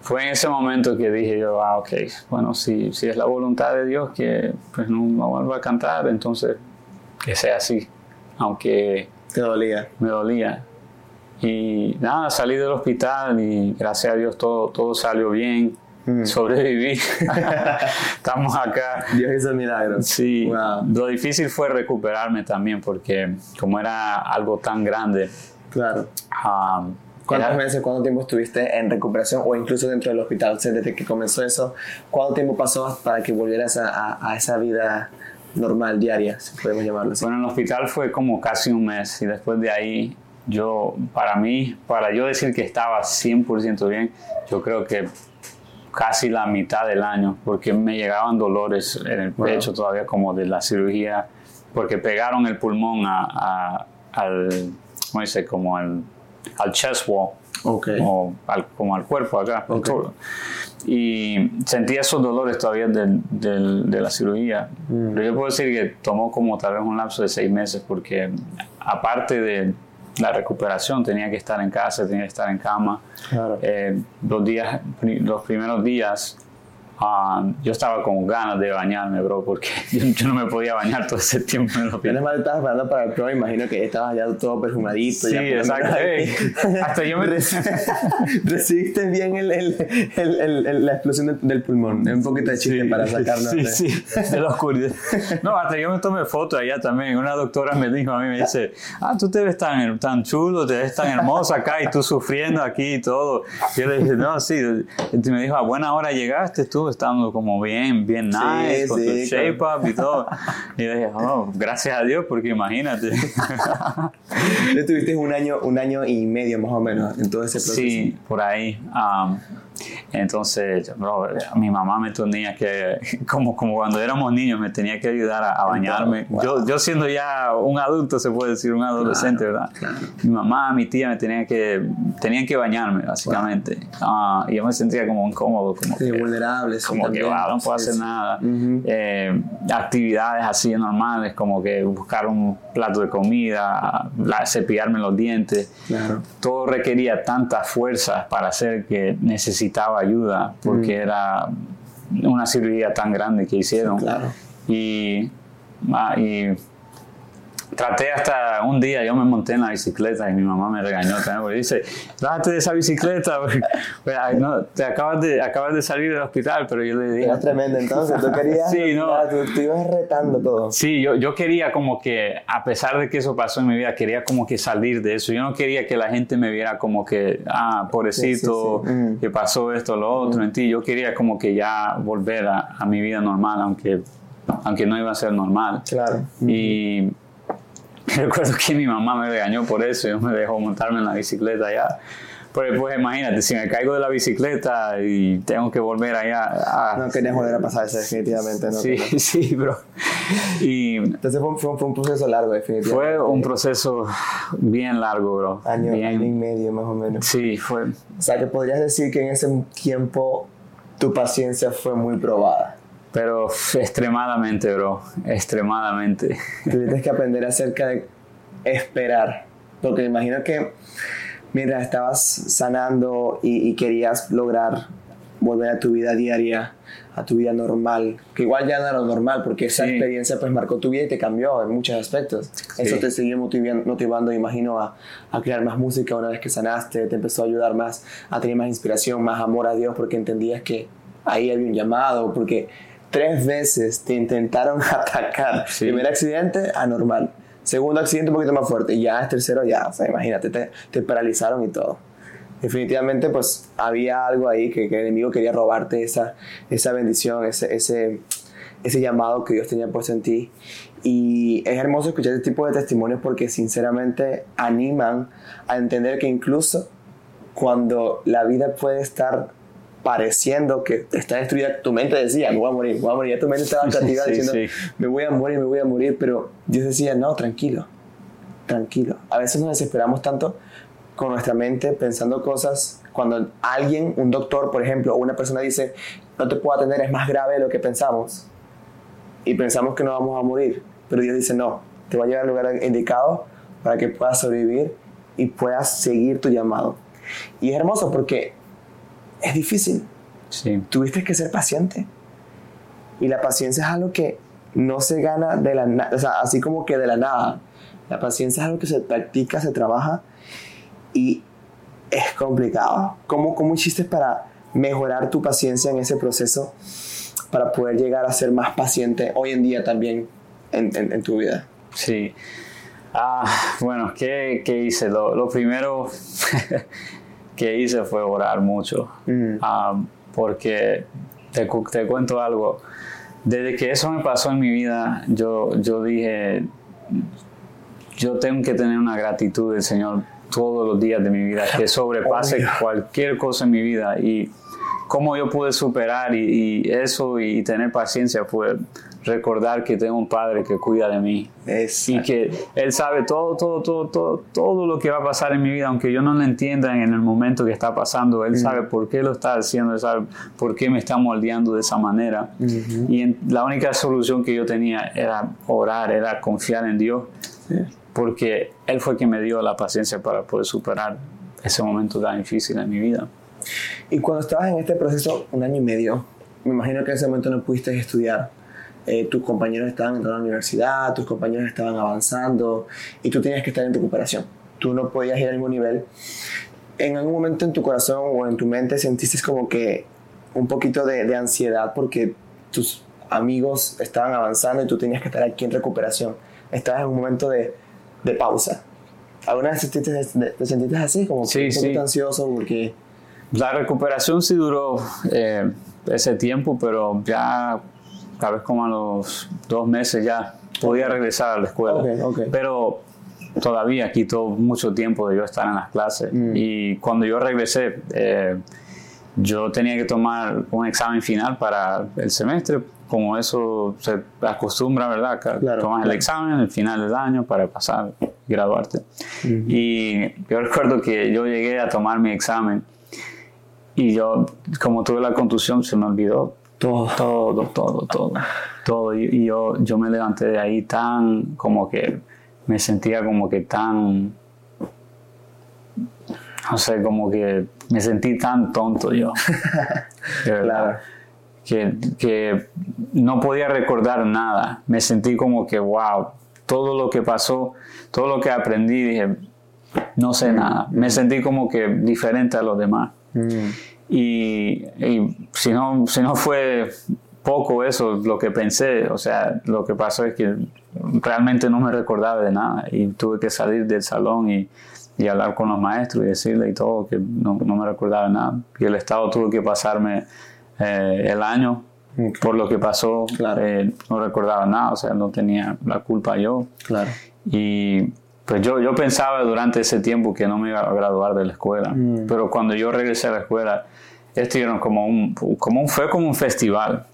[SPEAKER 2] fue en ese momento que dije yo, ah, ok, bueno, si, si es la voluntad de Dios que pues no, no vuelva a cantar, entonces que sea así. Aunque...
[SPEAKER 1] Te dolía.
[SPEAKER 2] Me dolía. Y nada, salí del hospital y gracias a Dios todo, todo salió bien. Mm. Sobreviví. Estamos acá.
[SPEAKER 1] Dios hizo milagros.
[SPEAKER 2] Sí. Wow. Lo difícil fue recuperarme también porque como era algo tan grande.
[SPEAKER 1] Claro.
[SPEAKER 2] Um,
[SPEAKER 1] ¿Cuántos
[SPEAKER 2] era,
[SPEAKER 1] meses, cuánto tiempo estuviste en recuperación o incluso dentro del hospital? O sea, desde que comenzó eso, ¿cuánto tiempo pasó para que volvieras a, a, a esa vida normal, diaria, si podemos llamarlo así?
[SPEAKER 2] Bueno, en el hospital fue como casi un mes y después de ahí yo, para mí, para yo decir que estaba 100% bien, yo creo que casi la mitad del año, porque me llegaban dolores en el pecho wow. todavía como de la cirugía, porque pegaron el pulmón a, a, al, ¿cómo dice? Como al, al chest wall,
[SPEAKER 1] okay.
[SPEAKER 2] como, al, como al cuerpo acá.
[SPEAKER 1] Okay.
[SPEAKER 2] Y sentía esos dolores todavía de, de, de la cirugía. Mm. Pero yo puedo decir que tomó como tal vez un lapso de seis meses, porque aparte de la recuperación, tenía que estar en casa, tenía que estar en cama.
[SPEAKER 1] Claro.
[SPEAKER 2] Eh, los, días, los primeros días um, yo estaba con ganas de bañarme, bro, porque yo, yo, no me podía bañar todo ese tiempo en el hospital.
[SPEAKER 1] Mal estabas esperando para el pro, imagino que estabas ya todo perfumadito.
[SPEAKER 2] Sí,
[SPEAKER 1] ya
[SPEAKER 2] exacto. Hey, hasta yo me...
[SPEAKER 1] Recibiste bien el, el, el, la explosión del, del, pulmón, un poquito de chiste
[SPEAKER 2] sí,
[SPEAKER 1] para sacarnos
[SPEAKER 2] sí, de... Sí, de la oscuridad. No, hasta yo me tomé foto allá también. Una doctora me dijo a mí, me dice, ah, tú te ves tan, tan chulo, te ves tan hermosa acá y tú sufriendo aquí y todo. Yo le dije, no, sí. Y me dijo, a buena hora llegaste tú, estando como bien, bien nice,
[SPEAKER 1] sí,
[SPEAKER 2] con
[SPEAKER 1] sí,
[SPEAKER 2] tu shape up y todo. Y yo dije, oh, gracias a Dios, porque imagínate.
[SPEAKER 1] Estuviste un año, un año y medio más o menos en todo ese proceso.
[SPEAKER 2] Sí, por ahí. Um, entonces, bro, mi mamá me tenía que, como, como cuando éramos niños, me tenía que ayudar a, a bañarme. Wow. Yo, yo siendo ya un adulto, se puede decir, un adolescente,
[SPEAKER 1] claro,
[SPEAKER 2] ¿verdad?
[SPEAKER 1] Claro.
[SPEAKER 2] Mi mamá, mi tía me tenían que, tenían que bañarme, básicamente. Wow. Uh, y yo me sentía como incómodo, como
[SPEAKER 1] sí,
[SPEAKER 2] que,
[SPEAKER 1] vulnerable.
[SPEAKER 2] Como que, wow, no puedo hacer nada. Uh -huh. eh, actividades así normales, como que buscar un plato de comida, la, cepillarme los dientes.
[SPEAKER 1] Claro.
[SPEAKER 2] Todo requería tantas fuerzas para hacer que necesitaba ayuda porque mm. era una cirugía tan grande que hicieron.
[SPEAKER 1] Sí, claro.
[SPEAKER 2] Y, ah, y traté hasta un día, yo me monté en la bicicleta y mi mamá me regañó también porque dice, bájate de esa bicicleta, pues, no, te acabas de, acabas de salir del hospital, pero yo le dije...
[SPEAKER 1] Era tremendo entonces, tú querías...
[SPEAKER 2] sí, no.
[SPEAKER 1] Tú, tú, ibas retando todo.
[SPEAKER 2] Sí, yo, yo quería como que, a pesar de que eso pasó en mi vida, quería como que salir de eso. Yo no quería que la gente me viera como que, ah, pobrecito,
[SPEAKER 1] sí, sí, sí.
[SPEAKER 2] que pasó esto, lo otro mm. en ti. Yo quería como que ya volver a, a mi vida normal, aunque, aunque no iba a ser normal.
[SPEAKER 1] Claro.
[SPEAKER 2] Y recuerdo que mi mamá me regañó por eso, yo me dejó montarme en la bicicleta ya. Pero pues imagínate, si me caigo de la bicicleta y tengo que volver allá.
[SPEAKER 1] Ah, no querías volver a pasar eso, definitivamente. No,
[SPEAKER 2] sí, sí, bro. Y
[SPEAKER 1] Entonces fue, un proceso largo, definitivamente.
[SPEAKER 2] Fue un proceso bien largo, bro.
[SPEAKER 1] Año,
[SPEAKER 2] bien,
[SPEAKER 1] año y medio, más o menos.
[SPEAKER 2] Sí, fue.
[SPEAKER 1] O sea, que podrías decir que en ese tiempo tu paciencia fue muy probada.
[SPEAKER 2] Pero extremadamente, bro. Extremadamente.
[SPEAKER 1] Tuviste que aprender acerca de esperar. Porque imagino que mientras estabas sanando y, y, querías lograr volver a tu vida diaria, a tu vida normal, que igual ya no era normal, porque esa sí. experiencia pues marcó tu vida y te cambió en muchos aspectos. Sí. Eso te siguió motivando, motivando imagino, a, a, crear más música una vez que sanaste, te empezó a ayudar más, a tener más inspiración, más amor a Dios, porque entendías que ahí había un llamado, porque tres veces te intentaron atacar. Sí. Primer accidente, anormal. Segundo accidente un poquito más fuerte. Y ya es tercero, ya. O sea, imagínate, te, te paralizaron y todo. definitivamente pues había algo ahí que, que el enemigo quería robarte esa, esa bendición, ese, ese, ese llamado que Dios tenía puesto en ti. Y es hermoso escuchar este tipo de testimonios porque sinceramente animan a entender que incluso cuando la vida puede estar pareciendo que está destruida, tu mente decía, me voy a morir, me voy a morir, tu mente estaba cativa diciendo, me voy a morir, me voy a morir, pero Dios decía, no, tranquilo, tranquilo. A veces nos desesperamos tanto con nuestra mente pensando cosas cuando alguien, un doctor, por ejemplo, o una persona dice, no te puedo atender, es más grave de lo que pensamos. Y pensamos que no vamos a morir. Pero Dios dice, no, te va a llevar al lugar indicado para que puedas sobrevivir y puedas seguir tu llamado. Y es hermoso porque es difícil.
[SPEAKER 2] Sí.
[SPEAKER 1] Tuviste que ser paciente. Y la paciencia es algo que no se gana de la nada, o sea, así como que de la nada. La paciencia es algo que se practica, se trabaja y es complicado. ¿Cómo, cómo hiciste para mejorar tu paciencia en ese proceso para poder llegar a ser más paciente hoy en día también en, en, tu vida?
[SPEAKER 2] Sí. Ah, bueno, ¿qué, qué hice? Lo, lo primero que hice fue orar mucho.
[SPEAKER 1] Mm.
[SPEAKER 2] Ah, porque te, te, cuento algo. Desde que eso me pasó en mi vida, yo, yo dije, yo tengo que tener una gratitud del Señor todos los días de mi vida, que sobrepase cualquier cosa en mi vida. Y cómo yo pude superar y, y eso y tener paciencia fue recordar que tengo un padre que cuida de mí y que él sabe todo, todo, todo, todo, todo lo que va a pasar en mi vida, aunque yo no lo entienda en el momento que está pasando, él sabe por qué lo está haciendo, él sabe por qué me está moldeando de esa manera. Y la única solución que yo tenía era orar, era confiar en Dios, porque él fue quien me dio la paciencia para poder superar ese momento tan difícil en mi vida.
[SPEAKER 1] Y cuando estabas en este proceso, un año y medio, me imagino que en ese momento no pudiste estudiar eh, tus compañeros estaban entrando a la universidad, tus compañeros estaban avanzando y tú tenías que estar en recuperación. Tú no podías ir al mismo nivel. ¿En algún momento en tu corazón o en tu mente sentiste como que un poquito de, de ansiedad porque tus amigos estaban avanzando y tú tenías que estar aquí en recuperación? Estabas en un momento de, de pausa. ¿Alguna vez te sentiste así, como
[SPEAKER 2] sí, un
[SPEAKER 1] poquito ansioso? Porque...
[SPEAKER 2] La recuperación sí duró eh, ese tiempo, pero ya tal vez como a los dos meses ya podía regresar a la escuela. Pero todavía quitó mucho tiempo de yo estar en las clases.
[SPEAKER 1] Mm.
[SPEAKER 2] Y cuando yo regresé, eh, yo tenía que tomar un examen final para el semestre, como eso se acostumbra, ¿verdad? Tomas el examen al final del año para pasar y graduarte. Y yo recuerdo que yo llegué a tomar mi examen y yo, como tuve la contusión, se me olvidó todo, todo, todo, todo. todo. Y, yo, yo me levanté de ahí tan, como que me sentía como que tan, no sé, como que me sentí tan tonto yo.
[SPEAKER 1] claro.
[SPEAKER 2] Que, que no podía recordar nada. Me sentí como que, wow, todo lo que pasó, todo lo que aprendí, dije, no sé nada. Me sentí como que diferente a los demás.
[SPEAKER 1] Mm.
[SPEAKER 2] Y, si, no, si no fue poco eso lo que pensé, o sea, lo que pasó es que realmente no me recordaba de nada y tuve que salir del salón y, y hablar con los maestros y decirle y todo que no, no me recordaba nada. Y el Estado tuvo que pasarme eh, el año por lo que pasó,
[SPEAKER 1] claro.
[SPEAKER 2] eh, no recordaba nada, o sea, no tenía la culpa yo.
[SPEAKER 1] Claro.
[SPEAKER 2] Y pues yo, yo pensaba durante ese tiempo que no me iba a graduar de la escuela,
[SPEAKER 1] Mm.
[SPEAKER 2] pero cuando yo regresé a la escuela, estuvieron como un, como un, fue como un festival,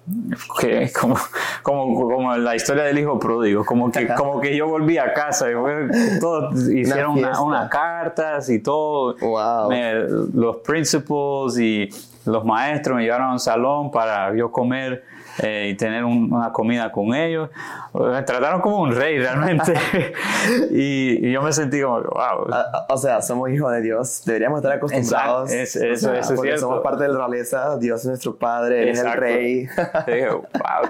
[SPEAKER 2] que como, como, como la historia del hijo pródigo, como que, como que yo volví a casa y fue, todo, hicieron una- unas cartas y todo,
[SPEAKER 1] Wow.
[SPEAKER 2] Me- los principals y los maestros me llevaron a un salón para yo comer eh, y tener un- una comida con ellos. Me trataron como un rey realmente. y, y yo me sentí como, wow.
[SPEAKER 1] A- a- O sea, somos hijos de Dios, deberíamos estar acostumbrados.
[SPEAKER 2] Es-
[SPEAKER 1] o
[SPEAKER 2] eso-
[SPEAKER 1] sea,
[SPEAKER 2] eso es
[SPEAKER 1] porque
[SPEAKER 2] cierto.
[SPEAKER 1] somos parte de la realeza, Dios es nuestro Padre, es el. Rey.
[SPEAKER 2] Te wow,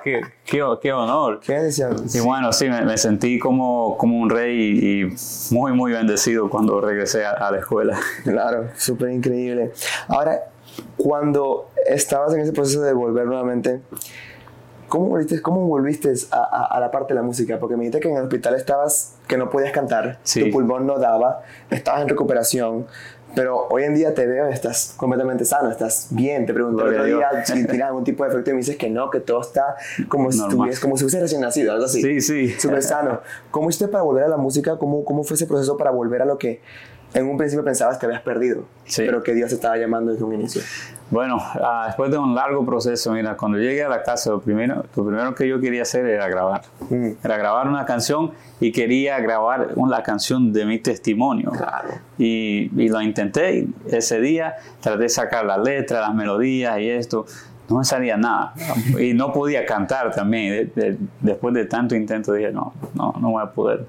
[SPEAKER 2] qué, qué, qué honor.
[SPEAKER 1] Qué bendición.
[SPEAKER 2] Y bueno, sí, me, me sentí como, como un rey y, y muy, muy bendecido cuando regresé a, a la escuela.
[SPEAKER 1] Claro, súper increíble. Ahora, cuando estabas en ese proceso de volver nuevamente, ¿cómo volviste, cómo volviste a, a- a la parte de la música? Porque me dijiste que en el hospital estabas, que no podías cantar,
[SPEAKER 2] Sí.
[SPEAKER 1] tu pulmón no daba, estabas en recuperación, Pero hoy en día te veo, estás completamente sano, estás bien. Te pregunté el otro día si tienes algún tipo de efecto y me dices que no, que todo está como si, estuvieras, como si hubieses recién nacido, algo así.
[SPEAKER 2] Sí, sí.
[SPEAKER 1] Súper sano. ¿Cómo hiciste para volver a la música? ¿Cómo, ¿Cómo fue ese proceso para volver a lo que en un principio pensabas que habías perdido,
[SPEAKER 2] Sí.
[SPEAKER 1] pero que Dios te estaba llamando desde un inicio?
[SPEAKER 2] Bueno, ah, después de un largo proceso, mira, cuando llegué a la casa, lo primero, lo primero que yo quería hacer era grabar.
[SPEAKER 1] Mm.
[SPEAKER 2] Era grabar una canción y quería grabar la canción de mi testimonio.
[SPEAKER 1] Claro.
[SPEAKER 2] Y, y lo intenté ese día, traté de sacar la letra, las melodías y esto. No me salía nada. Y no podía cantar también. De- de- después de tanto intento dije, no, no, no voy a poder.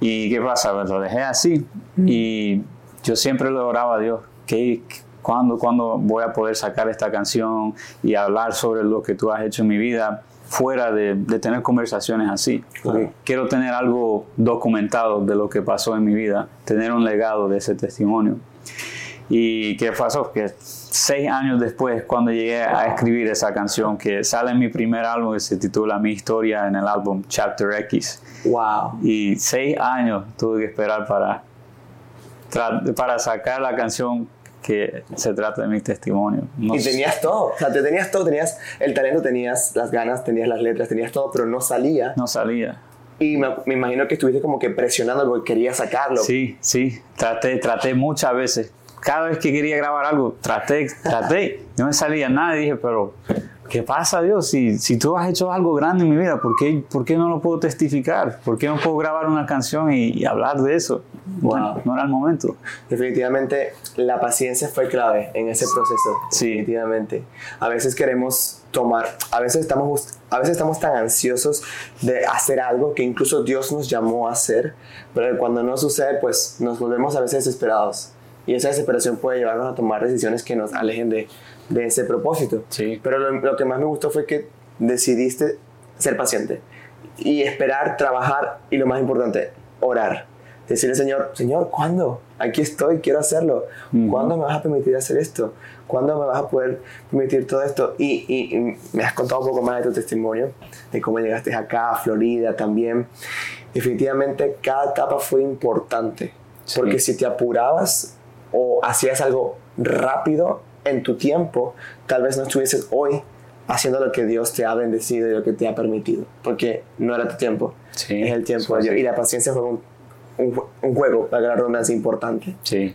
[SPEAKER 2] ¿Y qué pasa? Pues lo dejé así. Y yo siempre le oraba a Dios, que ¿cuándo, ¿cuándo voy a poder sacar esta canción y hablar sobre lo que tú has hecho en mi vida? fuera de, de tener conversaciones así. Porque
[SPEAKER 1] Claro.
[SPEAKER 2] quiero tener algo documentado de lo que pasó en mi vida, tener un legado de ese testimonio. ¿Y qué pasó? Que seis años después, cuando llegué a escribir esa canción, que sale en mi primer álbum que se titula Mi historia en el álbum Chapter X,
[SPEAKER 1] Wow.
[SPEAKER 2] y seis años tuve que esperar para, para sacar la canción que se trata de mi testimonio. No
[SPEAKER 1] Y
[SPEAKER 2] sé-
[SPEAKER 1] tenías todo, o sea, te tenías todo, tenías el talento, tenías las ganas, tenías las letras, tenías todo, pero no salía.
[SPEAKER 2] no salía.
[SPEAKER 1] Y me, me imagino que estuviste como que presionando porque querías sacarlo.
[SPEAKER 2] Sí, sí, traté, traté muchas veces. Cada vez que quería grabar algo, traté, traté, no me salía nada y dije, pero ¿qué pasa Dios? Si, si tú has hecho algo grande en mi vida, ¿por qué, ¿por qué no lo puedo testificar? ¿Por qué no puedo grabar una canción y, y hablar de eso? Bueno, no era el momento.
[SPEAKER 1] Definitivamente la paciencia fue clave en ese proceso.
[SPEAKER 2] Sí.
[SPEAKER 1] Definitivamente. A veces queremos tomar, a veces estamos, a veces estamos tan ansiosos de hacer algo que incluso Dios nos llamó a hacer, pero cuando no sucede, pues nos volvemos a veces desesperados. Y esa desesperación puede llevarnos a tomar decisiones que nos alejen de, de ese propósito.
[SPEAKER 2] Sí.
[SPEAKER 1] Pero lo, lo que más me gustó fue que decidiste ser paciente y esperar, trabajar y lo más importante, orar. Decirle, Señor, Señor, ¿cuándo? Aquí estoy, quiero hacerlo. ¿Cuándo me vas a permitir hacer esto? ¿Cuándo me vas a poder permitir todo esto? Y, y- y me has contado un poco más de tu testimonio, de cómo llegaste acá, a Florida también. Definitivamente cada etapa fue importante,
[SPEAKER 2] Sí.
[SPEAKER 1] porque si te apurabas o hacías algo rápido en tu tiempo, tal vez no estuvieses hoy haciendo lo que Dios te ha bendecido y lo que te ha permitido, porque no era tu tiempo,
[SPEAKER 2] Sí,
[SPEAKER 1] es el tiempo de Dios. Y la paciencia fue un, un, un juego, para la redundancia, importante.
[SPEAKER 2] Sí.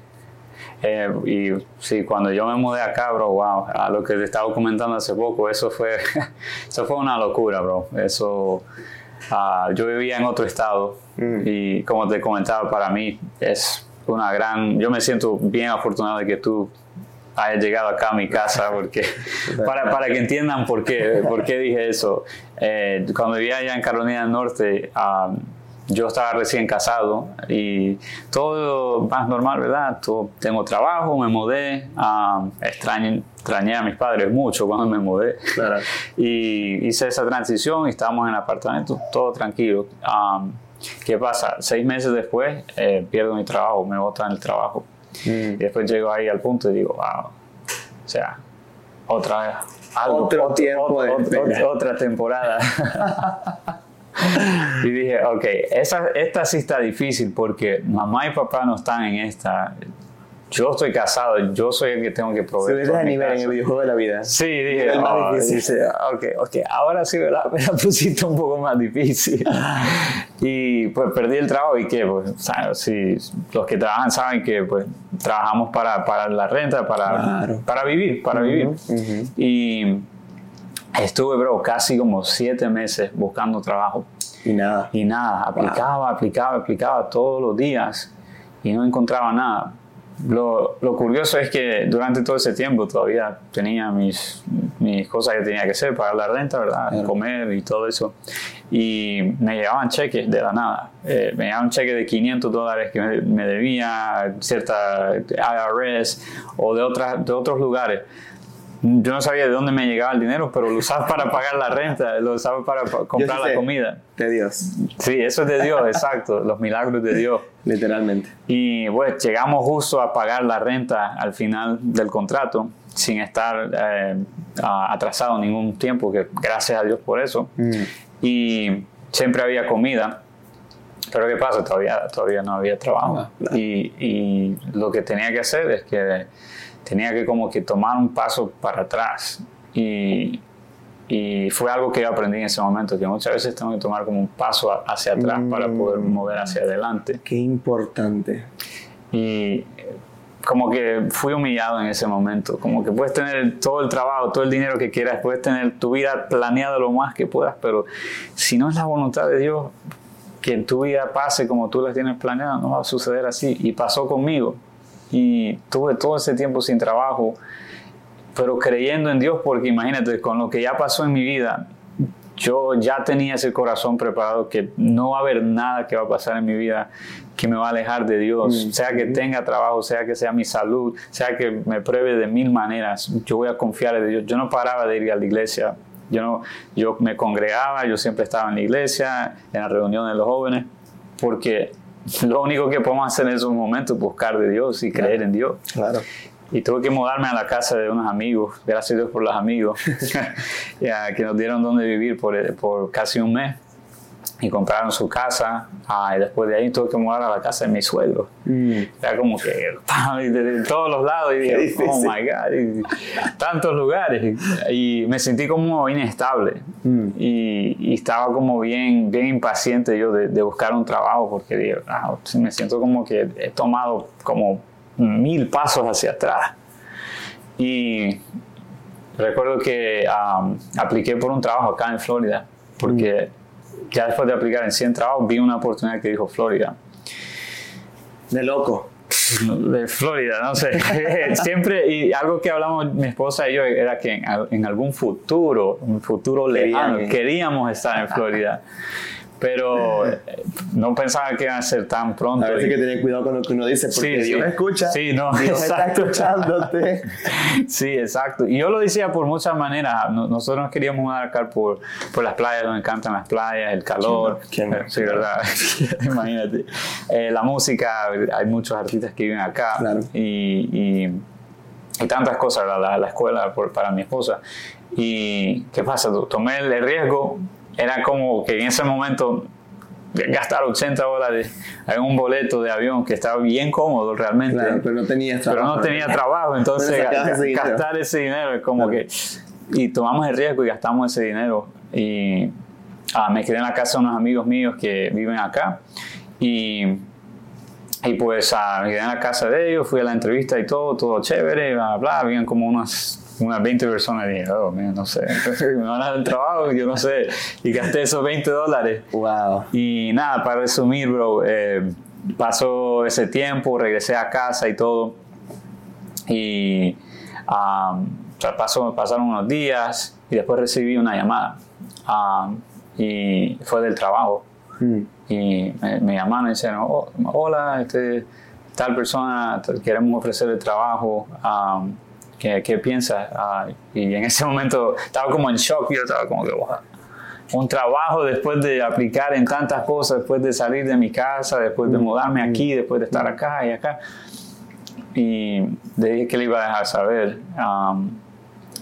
[SPEAKER 2] Eh, y sí, cuando yo me mudé acá, bro, wow, a lo que te estaba comentando hace poco, eso fue, eso fue una locura, bro. Eso, ah, yo vivía en otro estado
[SPEAKER 1] Mm.
[SPEAKER 2] y como te comentaba, para mí es una gran, yo me siento bien afortunado de que tú hayas llegado acá a mi casa, porque para, para que entiendan por qué, por qué dije eso. Eh, cuando vivía allá en Carolina del Norte, ah, yo estaba recién casado y todo más normal, ¿verdad? Todo- tengo trabajo, me mudé, ah, extrañé, extrañé a mis padres mucho cuando me mudé.
[SPEAKER 1] Claro.
[SPEAKER 2] Y hice esa transición y estábamos en el apartamento, todo tranquilo. Ah, ¿Qué pasa? Seis meses después eh, pierdo mi trabajo, me botan el trabajo. Y después llego ahí al punto y digo, wow, o sea, otra vez. algo,
[SPEAKER 1] Otro tiempo de
[SPEAKER 2] otra temporada. y dije, ok, esa, esta sí está difícil porque mamá y papá no están en esta. Yo estoy casado, yo soy el que tengo que proveer.
[SPEAKER 1] Subiste
[SPEAKER 2] por
[SPEAKER 1] a nivel en el videojuego de la vida.
[SPEAKER 2] Sí, dije,
[SPEAKER 1] El más
[SPEAKER 2] "Oh",
[SPEAKER 1] difícil.
[SPEAKER 2] dice, ok, ok, ahora sí la, me la pusiste un poco más difícil. y pues perdí el trabajo y que, pues, ¿sabes? Sí, los que trabajan saben que pues trabajamos para, para la renta, para,
[SPEAKER 1] Claro.
[SPEAKER 2] para vivir, para vivir.
[SPEAKER 1] ujú.
[SPEAKER 2] Y estuve, bro, casi como siete meses buscando trabajo.
[SPEAKER 1] Y nada.
[SPEAKER 2] Y nada, aplicaba, aplicaba, aplicaba todos los días y no encontraba nada. Lo, lo curioso es que durante todo ese tiempo todavía tenía mis, mis cosas que tenía que hacer, pagar la renta, ¿verdad?
[SPEAKER 1] Claro.
[SPEAKER 2] Comer y todo eso. Y me llegaban cheques de la nada. Eh, me llegaba un cheque de 500 dólares que me, me debía cierta IRS o de, otras, de otros lugares. Yo no sabía de dónde me llegaba el dinero, pero lo usaba para pagar la renta, lo usaba para pa- comprar la comida.
[SPEAKER 1] De Dios,
[SPEAKER 2] Sí, eso es de Dios, exacto, los milagros de Dios.
[SPEAKER 1] literalmente.
[SPEAKER 2] Y pues llegamos justo a pagar la renta al final del contrato, sin estar eh, atrasado ningún tiempo, que gracias a Dios por eso. Y siempre había comida. Pero ¿qué pasa? Todavía, todavía no había trabajo. Y, y, lo que tenía que hacer es que tenía que como que tomar un paso para atrás. Y, y fue algo que yo aprendí en ese momento, que muchas veces tengo que tomar como un paso hacia atrás para poder
[SPEAKER 1] Mm.
[SPEAKER 2] mover hacia adelante.
[SPEAKER 1] Qué importante.
[SPEAKER 2] Y como que fui humillado en ese momento, como que puedes tener todo el trabajo, todo el dinero que quieras, puedes tener tu vida planeada lo más que puedas, pero si no es la voluntad de Dios que en tu vida pase como tú la tienes planeada, no va a suceder así. Y pasó conmigo. Y tuve todo ese tiempo sin trabajo, pero creyendo en Dios, porque imagínate, con lo que ya pasó en mi vida, yo ya tenía ese corazón preparado que no va a haber nada que va a pasar en mi vida que me va a alejar de Dios,
[SPEAKER 1] Mm.
[SPEAKER 2] sea que tenga trabajo, sea que sea mi salud, sea que me pruebe de mil maneras, yo voy a confiar en Dios. Yo no paraba de ir a la iglesia, yo, no, yo me congregaba, yo siempre estaba en la iglesia, en la reunión de los jóvenes, porque lo único que podemos hacer en esos momentos es buscar de Dios y creer en Dios.
[SPEAKER 1] Claro.
[SPEAKER 2] Y tuve que mudarme a la casa de unos amigos, gracias a Dios por los amigos, ya, que nos dieron donde vivir por, por casi un mes. Y compraron su casa. ah, y después de ahí tuve que mudar a la casa de mi suegro.
[SPEAKER 1] Mm.
[SPEAKER 2] Era como que de, todos los lados. Y dije, oh my God, y tantos lugares. Y me sentí como inestable.
[SPEAKER 1] Mm.
[SPEAKER 2] Y, y estaba como bien, bien impaciente yo de, de buscar un trabajo porque dije, ah, me siento como que he tomado como mil pasos hacia atrás. Y recuerdo que um, apliqué por un trabajo acá en Florida porque ya después de aplicar en 100 trabajos vi una oportunidad que dijo Florida
[SPEAKER 1] De loco.
[SPEAKER 2] de Florida, no sé. Siempre, y algo que hablamos mi esposa y yo era que en, en algún futuro, un futuro lejano, queríamos estar en Florida. Pero eh, no pensaba que iba a ser tan pronto.
[SPEAKER 1] A veces
[SPEAKER 2] Y-
[SPEAKER 1] que tener cuidado con lo que uno dice, porque
[SPEAKER 2] Sí,
[SPEAKER 1] Dios
[SPEAKER 2] sí.
[SPEAKER 1] escucha.
[SPEAKER 2] Sí, no,
[SPEAKER 1] Dios está
[SPEAKER 2] exacto.
[SPEAKER 1] escuchándote.
[SPEAKER 2] Sí, exacto. Y yo lo decía por muchas maneras. No- Nosotros nos queríamos acá por, por las playas, nos encantan las playas, el calor.
[SPEAKER 1] ¿Quién? ¿Quién no?
[SPEAKER 2] Sí, verdad. Imagínate. Eh, la música, hay muchos artistas que viven acá.
[SPEAKER 1] Claro.
[SPEAKER 2] Y, y, y tantas cosas, la, la, la escuela por- para mi esposa. ¿Y qué pasa? Tomé el riesgo. Era como que en ese momento gastar 80 dólares en un boleto de avión que estaba bien cómodo realmente
[SPEAKER 1] Claro, pero no tenías
[SPEAKER 2] pero
[SPEAKER 1] trabajo.
[SPEAKER 2] no tenía trabajo, entonces
[SPEAKER 1] Pero ese
[SPEAKER 2] gastar ese dinero es como
[SPEAKER 1] Claro.
[SPEAKER 2] que... Y tomamos el riesgo y gastamos ese dinero. Y ah, me quedé en la casa de unos amigos míos que viven acá. Y, y pues ah, me quedé en la casa de ellos, fui a la entrevista y todo, todo chévere, bla, bla. Habían como unas, unas 20 personas y dije, oh, no sé, me van a dar el trabajo, yo no sé. Y gasté esos 20 dólares.
[SPEAKER 1] Wow.
[SPEAKER 2] Y nada, para resumir, bro, eh, pasó ese tiempo, regresé a casa y todo. Y um, pasó, pasaron unos días y después recibí una llamada. Um, y fue del trabajo.
[SPEAKER 1] Mm.
[SPEAKER 2] Y me, me llamaron y dijeron, "Oh, hola, este, tal persona, queremos ofrecer el trabajo. um, ¿qué, ¿Qué piensas? Ah, y en ese momento estaba como en shock, yo estaba como que, "Wow, un trabajo después de aplicar en tantas cosas, después de salir de mi casa, después de mudarme aquí, después de estar acá y acá. Y le dije que le iba a dejar saber. um,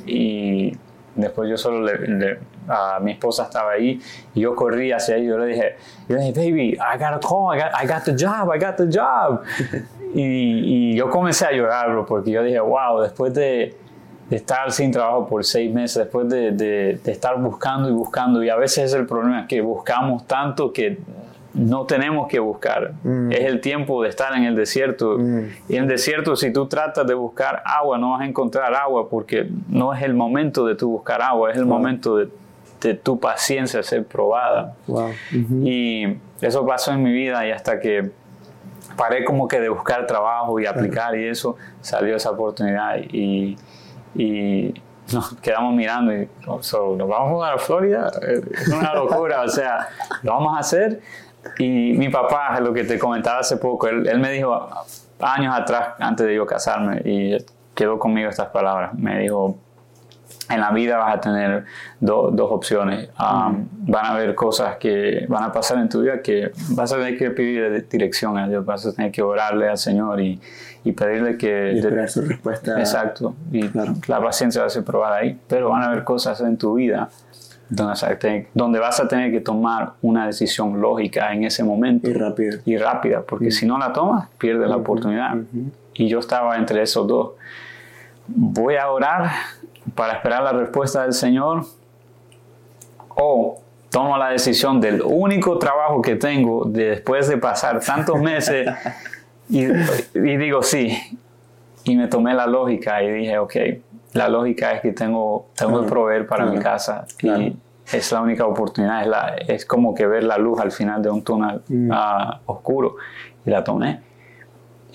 [SPEAKER 2] y después yo solo le, le- a mi esposa estaba ahí y yo corrí hacia ella y yo le dije, yo le dije, baby, I got a call, I got, I got the job, I got the job. y, y yo comencé a llorar, bro, porque yo dije, wow, después de, de estar sin trabajo por seis meses, después de, de- de estar buscando y buscando, y a veces es el problema, que buscamos tanto que no tenemos que buscar.
[SPEAKER 1] Mm.
[SPEAKER 2] Es el tiempo de estar en el desierto.
[SPEAKER 1] Mm.
[SPEAKER 2] Y en el desierto, si tú tratas de buscar agua, no vas a encontrar agua porque no es el momento de tú buscar agua, es el momento de, de tu paciencia ser probada.
[SPEAKER 1] Wow.
[SPEAKER 2] Y eso pasó en mi vida y hasta que paré como que de buscar trabajo y aplicar y eso, salió esa oportunidad y, y nos quedamos mirando y so, nos vamos a mudar a Florida, es una locura, o sea, lo vamos a hacer. Y mi papá, lo que te comentaba hace poco, él, él me dijo años atrás, antes de yo casarme, y quedó conmigo estas palabras, me dijo, en la vida vas a tener do- dos opciones. Um, Van a haber cosas que van a pasar en tu vida que vas a tener que pedir dirección a Dios, vas a tener que orarle al Señor y, y pedirle que...
[SPEAKER 1] Y esperar su respuesta.
[SPEAKER 2] Exacto. Y
[SPEAKER 1] Claro.
[SPEAKER 2] la paciencia va a ser probada ahí. Pero van a haber cosas en tu vida donde donde vas a tener que tomar una decisión lógica en ese momento.
[SPEAKER 1] Y rápida.
[SPEAKER 2] Y rápida, porque si no la tomas, pierdes la oportunidad. Y yo estaba entre esos dos. Voy a orar para esperar la respuesta del Señor o tomo la decisión del único trabajo que tengo después de pasar tantos meses y, y digo sí. Y me tomé la lógica y dije, ok, la lógica es que tengo, tengo que proveer para mi casa y es la única oportunidad, es, la, es como que ver la luz al final de un túnel mm. ah, oscuro y la tomé.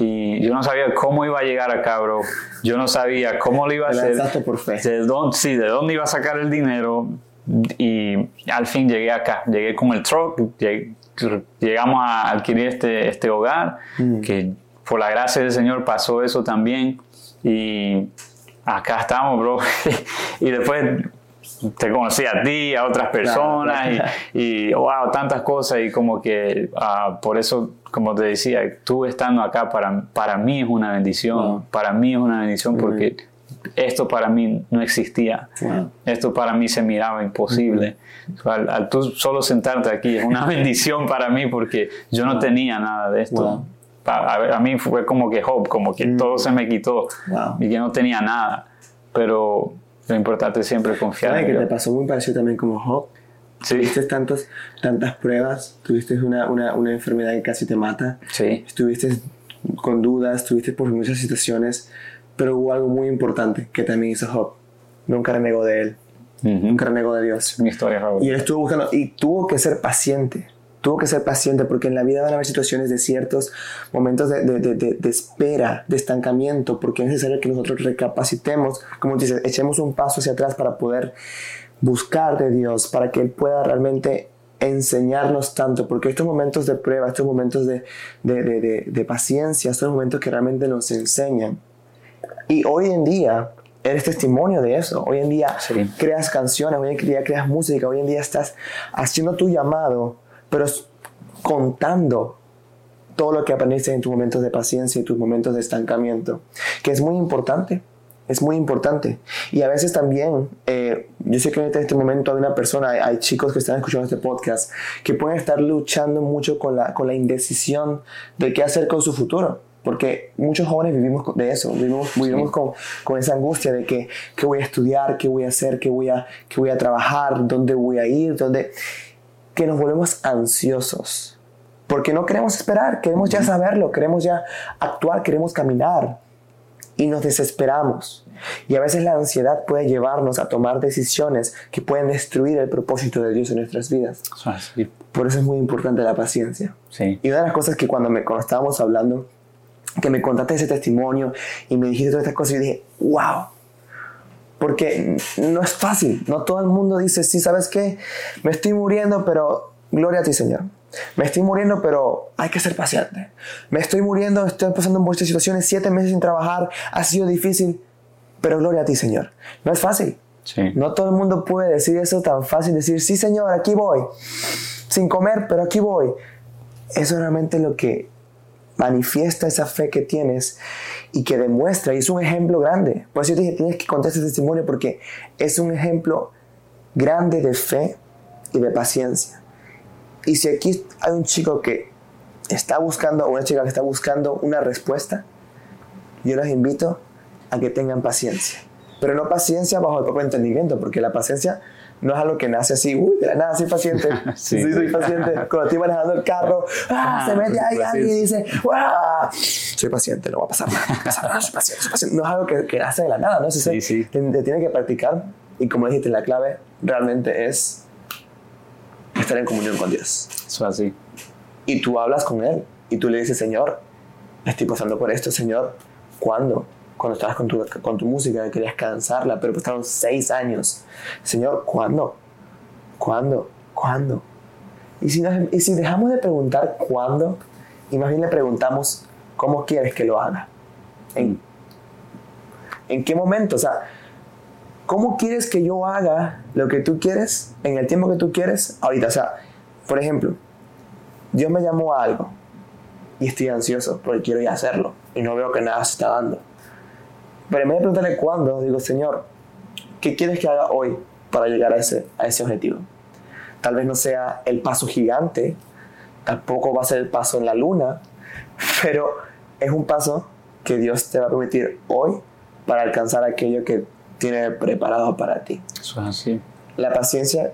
[SPEAKER 2] Y yo no sabía cómo iba a llegar acá, bro. Yo no sabía cómo lo iba a hacer.
[SPEAKER 1] por fe.
[SPEAKER 2] De dónde, sí, de dónde iba a sacar el dinero. Y al fin llegué acá. Llegué con el truck. llegamos a adquirir este, este hogar. Mm. Que por la gracia del Señor pasó eso también. Y acá estamos, bro. y después te conocí a ti, a otras personas y, wow, tantas cosas y como que ah, por eso, como te decía, tú estando acá para, para mí es una bendición, para mí es una bendición porque esto para mí no existía, esto para mí se miraba imposible. al, tú solo sentarte aquí es una bendición para mí porque yo no tenía nada de esto. A, mí fue como que hope, como que todo se me quitó y que no tenía nada. Pero lo importante es siempre confiar.
[SPEAKER 1] ¿Sabes que te pasó muy parecido también como Job? Sí. Tuviste tantos, tantas pruebas, tuviste una, una, una, enfermedad que casi te mata,
[SPEAKER 2] sí.
[SPEAKER 1] estuviste con dudas, estuviste por muchas situaciones, pero hubo algo muy importante que también hizo Job. Nunca renegó de él, nunca renegó de Dios.
[SPEAKER 2] Mi historia, Raúl.
[SPEAKER 1] Y él estuvo buscando, y tuvo que ser paciente tuvo que ser paciente porque en la vida van a haber situaciones de ciertos momentos de, de, de, de, espera, de estancamiento, porque es necesario que nosotros recapacitemos, como dices, echemos un paso hacia atrás para poder buscar de Dios, para que Él pueda realmente enseñarnos tanto, porque estos momentos de prueba, estos momentos de, de paciencia, estos momentos que realmente nos enseñan. Y hoy en día, eres testimonio de eso. Hoy en día creas canciones, hoy en día creas música, hoy en día estás haciendo tu llamado pero contando todo lo que aprendiste en tus momentos de paciencia y tus momentos de estancamiento, que es muy importante. Es muy importante. Y a veces también, eh, yo sé que en este momento hay una persona, hay, chicos que están escuchando este podcast, que pueden estar luchando mucho con la, con la indecisión de qué hacer con su futuro. Porque muchos jóvenes vivimos de eso, vivimos, vivimos con, con, esa angustia de que, qué voy a estudiar, qué voy a hacer, qué voy a, qué voy a trabajar, dónde voy a ir, dónde que nos volvemos ansiosos. Porque no queremos esperar, queremos ya saberlo, queremos ya actuar, queremos caminar. Y nos desesperamos. Y a veces la ansiedad puede llevarnos a tomar decisiones que pueden destruir el propósito de Dios en nuestras vidas. Por eso es muy importante la paciencia. Y una de las cosas que cuando, me, cuando estábamos hablando, que me contaste ese testimonio y me dijiste todas estas cosas, y dije, wow, porque no es fácil, no todo el mundo dice, sí, ¿sabes qué? Me estoy muriendo, pero gloria a ti, Señor. Me estoy muriendo, pero hay que ser paciente. Me estoy muriendo, estoy pasando por muchas situaciones, siete meses sin trabajar, ha sido difícil, pero gloria a ti, Señor. No es fácil. No todo el mundo puede decir eso tan fácil, decir, sí, Señor, aquí voy. Sin comer, pero aquí voy. Eso es realmente lo que manifiesta esa fe que tienes y que demuestra, y es un ejemplo grande. Por eso yo dije, tienes que contar ese testimonio porque es un ejemplo grande de fe y de paciencia. Y si aquí hay un chico que está buscando, o una chica que está buscando una respuesta, yo les invito a que tengan paciencia. Pero no paciencia bajo el propio entendimiento, porque la paciencia no es algo que nace así, uy, de la nada, soy paciente. sí. soy paciente. Cuando estoy manejando el carro, ¡ah! se mete ahí alguien y dice, ¡ah! Soy paciente, no va a pasar nada, no va a pasar nada, soy paciente, soy paciente. No es algo que, que nace de la nada, ¿no? Sí, sí. Te, te tiene que practicar y como dijiste, la clave realmente es estar en comunión con Dios.
[SPEAKER 2] Eso así.
[SPEAKER 1] Y tú hablas con Él y tú le dices, Señor, estoy pasando por esto, Señor, ¿cuándo? Cuando estabas con tu, con tu música, querías cansarla, pero pasaron seis años. Señor, ¿cuándo? ¿Cuándo? ¿Cuándo? Y si, y si dejamos de preguntar cuándo y más bien le preguntamos cómo quieres que lo haga. ¿En, ¿En qué momento? O sea, ¿cómo quieres que yo haga lo que tú quieres en el tiempo que tú quieres ahorita? O sea, por ejemplo, Dios me llamó a algo y estoy ansioso porque quiero ya hacerlo y no veo que nada se está dando. Pero en vez de preguntarle cuándo, digo, Señor, ¿qué quieres que haga hoy? para llegar a ese, a ese objetivo. Tal vez no sea el paso gigante, tampoco va a ser el paso en la luna, pero es un paso que Dios te va a permitir hoy para alcanzar aquello que tiene preparado para ti.
[SPEAKER 2] Eso es así.
[SPEAKER 1] La paciencia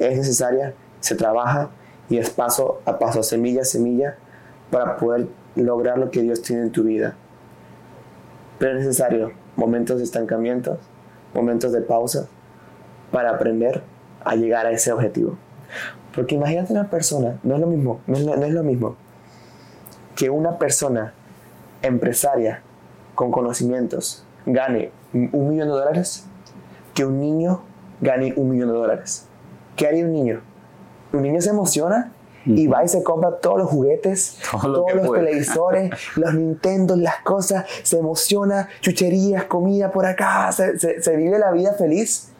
[SPEAKER 1] es necesaria, se trabaja y es paso a paso, semilla a semilla, para poder lograr lo que Dios tiene en tu vida. Pero es necesario momentos de estancamiento, momentos de pausa, para aprender a llegar a ese objetivo. Porque imagínate una persona, no es lo mismo, no es no es lo mismo que una persona empresaria con conocimientos gane un millón de dólares que un niño gane un millón de dólares. ¿Qué haría un niño? Un niño se emociona y va y se compra todos los juguetes,
[SPEAKER 2] Todo lo
[SPEAKER 1] todos los
[SPEAKER 2] puede.
[SPEAKER 1] televisores, los Nintendo, las cosas, se emociona, chucherías, comida por acá, se, se- se vive la vida feliz.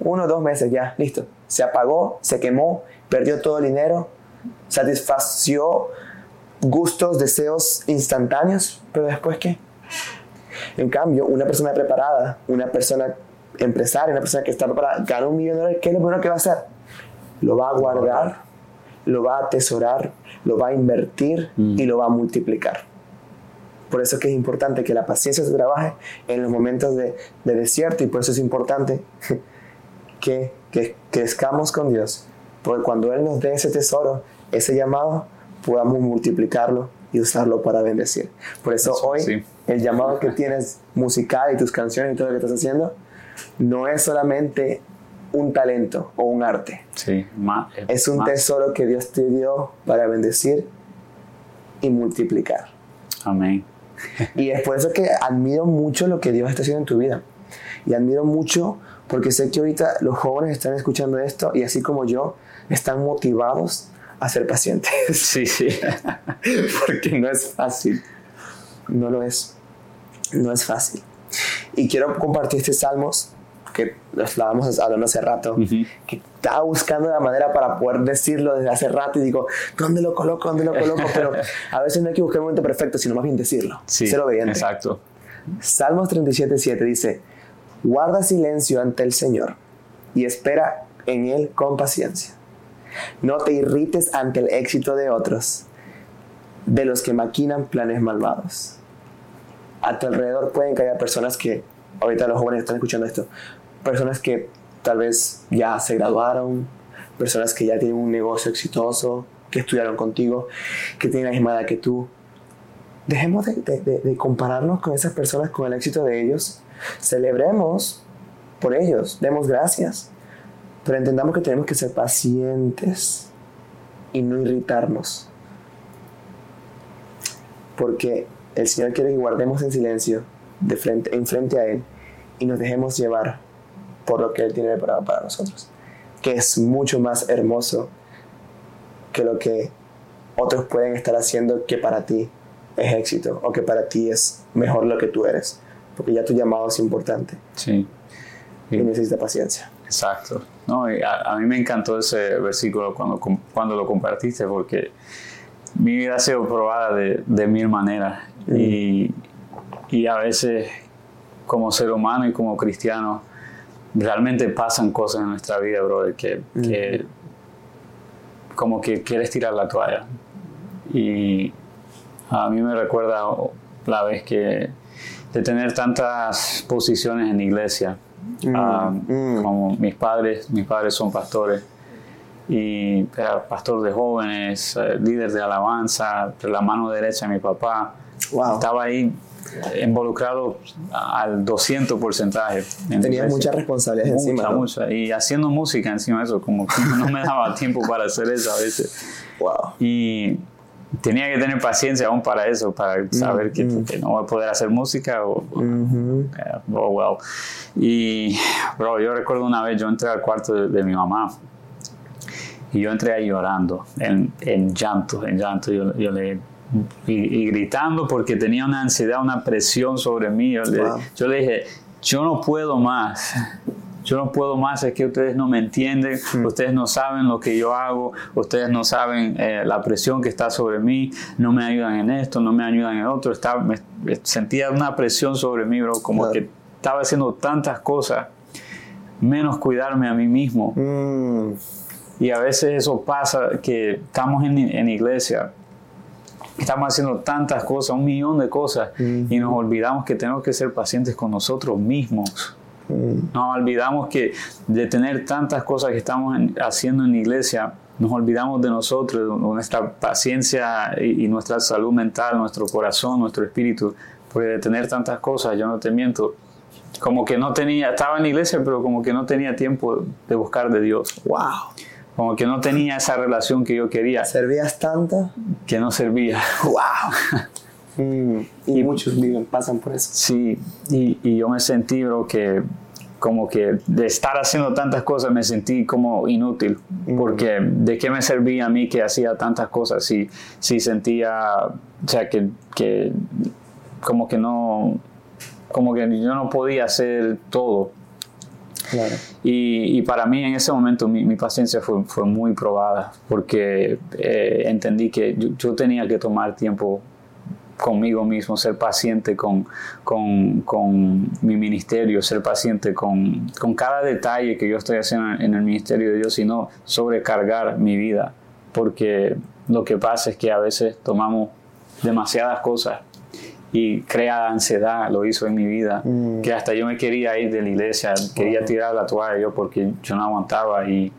[SPEAKER 1] Uno, dos meses ya, listo. Se apagó, se quemó, perdió todo el dinero, satisfació gustos, deseos instantáneos, pero después qué? En cambio, una persona preparada, una persona empresaria, una persona que está preparada, gana un millón de dólares, ¿qué es lo primero que va a hacer? Lo va a guardar, lo va a atesorar, lo va a invertir y lo va a multiplicar. Por eso es que es importante que la paciencia se trabaje en los momentos de, de desierto y por eso es importante que, que crezcamos con Dios. Porque cuando Él nos dé ese tesoro, ese llamado, podamos multiplicarlo y usarlo para bendecir. Por eso
[SPEAKER 2] Eso,
[SPEAKER 1] hoy
[SPEAKER 2] sí.
[SPEAKER 1] el llamado que tienes musical y tus canciones y todo lo que estás haciendo no es solamente un talento o un arte.
[SPEAKER 2] Sí,
[SPEAKER 1] Es un tesoro que Dios te dio para bendecir y multiplicar.
[SPEAKER 2] Amén.
[SPEAKER 1] Y es por eso que admiro mucho lo que Dios está haciendo en tu vida. Y admiro mucho porque sé que ahorita los jóvenes están escuchando esto y así como yo, están motivados a ser pacientes.
[SPEAKER 2] Sí, sí.
[SPEAKER 1] porque no es fácil. No lo es. No es fácil. Y quiero compartir este Salmos que estábamos hablando hace rato, que estaba buscando la manera para poder decirlo desde hace rato y digo, ¿dónde lo coloco? ¿Dónde lo coloco? Pero a veces no hay que buscar el momento perfecto, sino más bien decirlo.
[SPEAKER 2] Sí,
[SPEAKER 1] ser obediente.
[SPEAKER 2] exacto.
[SPEAKER 1] Salmos 37.7 dice, guarda silencio ante el Señor y espera en Él con paciencia. No te irrites ante el éxito de otros, de los que maquinan planes malvados. A tu alrededor pueden haya personas que, ahorita los jóvenes están escuchando esto, personas que tal vez ya se graduaron, personas que ya tienen un negocio exitoso, que estudiaron contigo, que tienen la misma edad que tú, dejemos de, de- de- compararnos con esas personas, con el éxito de ellos. Celebremos por ellos, demos gracias. Pero entendamos que tenemos que ser pacientes y no irritarnos. Porque el Señor quiere que guardemos en silencio de frente, en frente a Él y nos dejemos llevar por lo que Él tiene preparado para nosotros. Que es mucho más hermoso que lo que otros pueden estar haciendo que para ti es éxito o que para ti es mejor lo que tú eres. Porque ya tu llamado es importante
[SPEAKER 2] Sí.
[SPEAKER 1] y necesita paciencia.
[SPEAKER 2] Exacto. No, y a, a mí me encantó ese versículo cuando, cuando lo compartiste porque mi vida ha sido probada de, de mil maneras y, y a veces como ser humano y como cristiano realmente pasan cosas en nuestra vida, brother, que, que como que quieres tirar la toalla. Y a mí me recuerda la vez que de tener tantas posiciones en la iglesia, ah,
[SPEAKER 1] mm.
[SPEAKER 2] como mis padres, mis padres son pastores y era pastor de jóvenes, eh, líder de alabanza, la mano derecha de mi papá.
[SPEAKER 1] Wow.
[SPEAKER 2] Estaba ahí involucrado al 200 porcentaje. en la
[SPEAKER 1] Tenías
[SPEAKER 2] iglesia.
[SPEAKER 1] muchas responsabilidades
[SPEAKER 2] Mucha,
[SPEAKER 1] encima. ¿no?
[SPEAKER 2] mucha. Y haciendo música encima de eso, como que no me daba tiempo para hacer eso a veces.
[SPEAKER 1] Wow.
[SPEAKER 2] Y tenía que tener paciencia aún para eso, para saber que, que no voy a poder hacer música o,
[SPEAKER 1] Ujú.
[SPEAKER 2] eh, oh, well. Y, bro, yo recuerdo una vez, yo entré al cuarto de, de mi mamá y yo entré ahí llorando, en, en llanto, en llanto. Yo, yo le, y, y gritando porque tenía una ansiedad, una presión sobre mí. Yo, le,
[SPEAKER 1] Wow.
[SPEAKER 2] yo le dije, yo no puedo más. Yo no puedo más, es que ustedes no me entienden, ustedes no saben lo que yo hago, ustedes no saben eh, la presión que está sobre mí, no me ayudan en esto, no me ayudan en otro. Estaba, me sentía una presión sobre mí, bro, como
[SPEAKER 1] Claro.
[SPEAKER 2] que estaba haciendo tantas cosas menos cuidarme a mí mismo.
[SPEAKER 1] Mm,
[SPEAKER 2] Y a veces eso pasa, que estamos en, en iglesia, estamos haciendo tantas cosas, un millón de cosas, y nos olvidamos que tenemos que ser pacientes con nosotros mismos.
[SPEAKER 1] mm,
[SPEAKER 2] Nos olvidamos que de tener tantas cosas que estamos en- haciendo en la iglesia, nos olvidamos de nosotros, de nuestra paciencia y, y nuestra salud mental, nuestro corazón, nuestro espíritu. Porque de tener tantas cosas, yo no te miento, como que no tenía, estaba en la iglesia, pero como que no tenía tiempo de buscar de Dios.
[SPEAKER 1] wow.
[SPEAKER 2] Como que no tenía esa relación que yo quería,
[SPEAKER 1] ¿Servías tanto?
[SPEAKER 2] que no servía.
[SPEAKER 1] Wow. Mm, y muchos viven, pasan por eso.
[SPEAKER 2] Sí, y, y yo me sentí, bro, que como que de estar haciendo tantas cosas me sentí como inútil, porque de qué me servía a mí que hacía tantas cosas si, si sentía, o sea, que, que como que no, como que yo no podía hacer todo. Y, para mí en ese momento mi, paciencia fue, fue muy probada, porque eh, entendí que yo, yo tenía que tomar tiempo conmigo mismo, ser paciente con, con, con mi ministerio, ser paciente con, con cada detalle que yo estoy haciendo en el ministerio de Dios y no sobrecargar mi vida, porque lo que pasa es que a veces tomamos demasiadas cosas y crea ansiedad, lo hizo en mi vida,
[SPEAKER 1] Mm.
[SPEAKER 2] que hasta yo me quería ir de la iglesia, quería tirar la toalla yo porque yo no aguantaba y,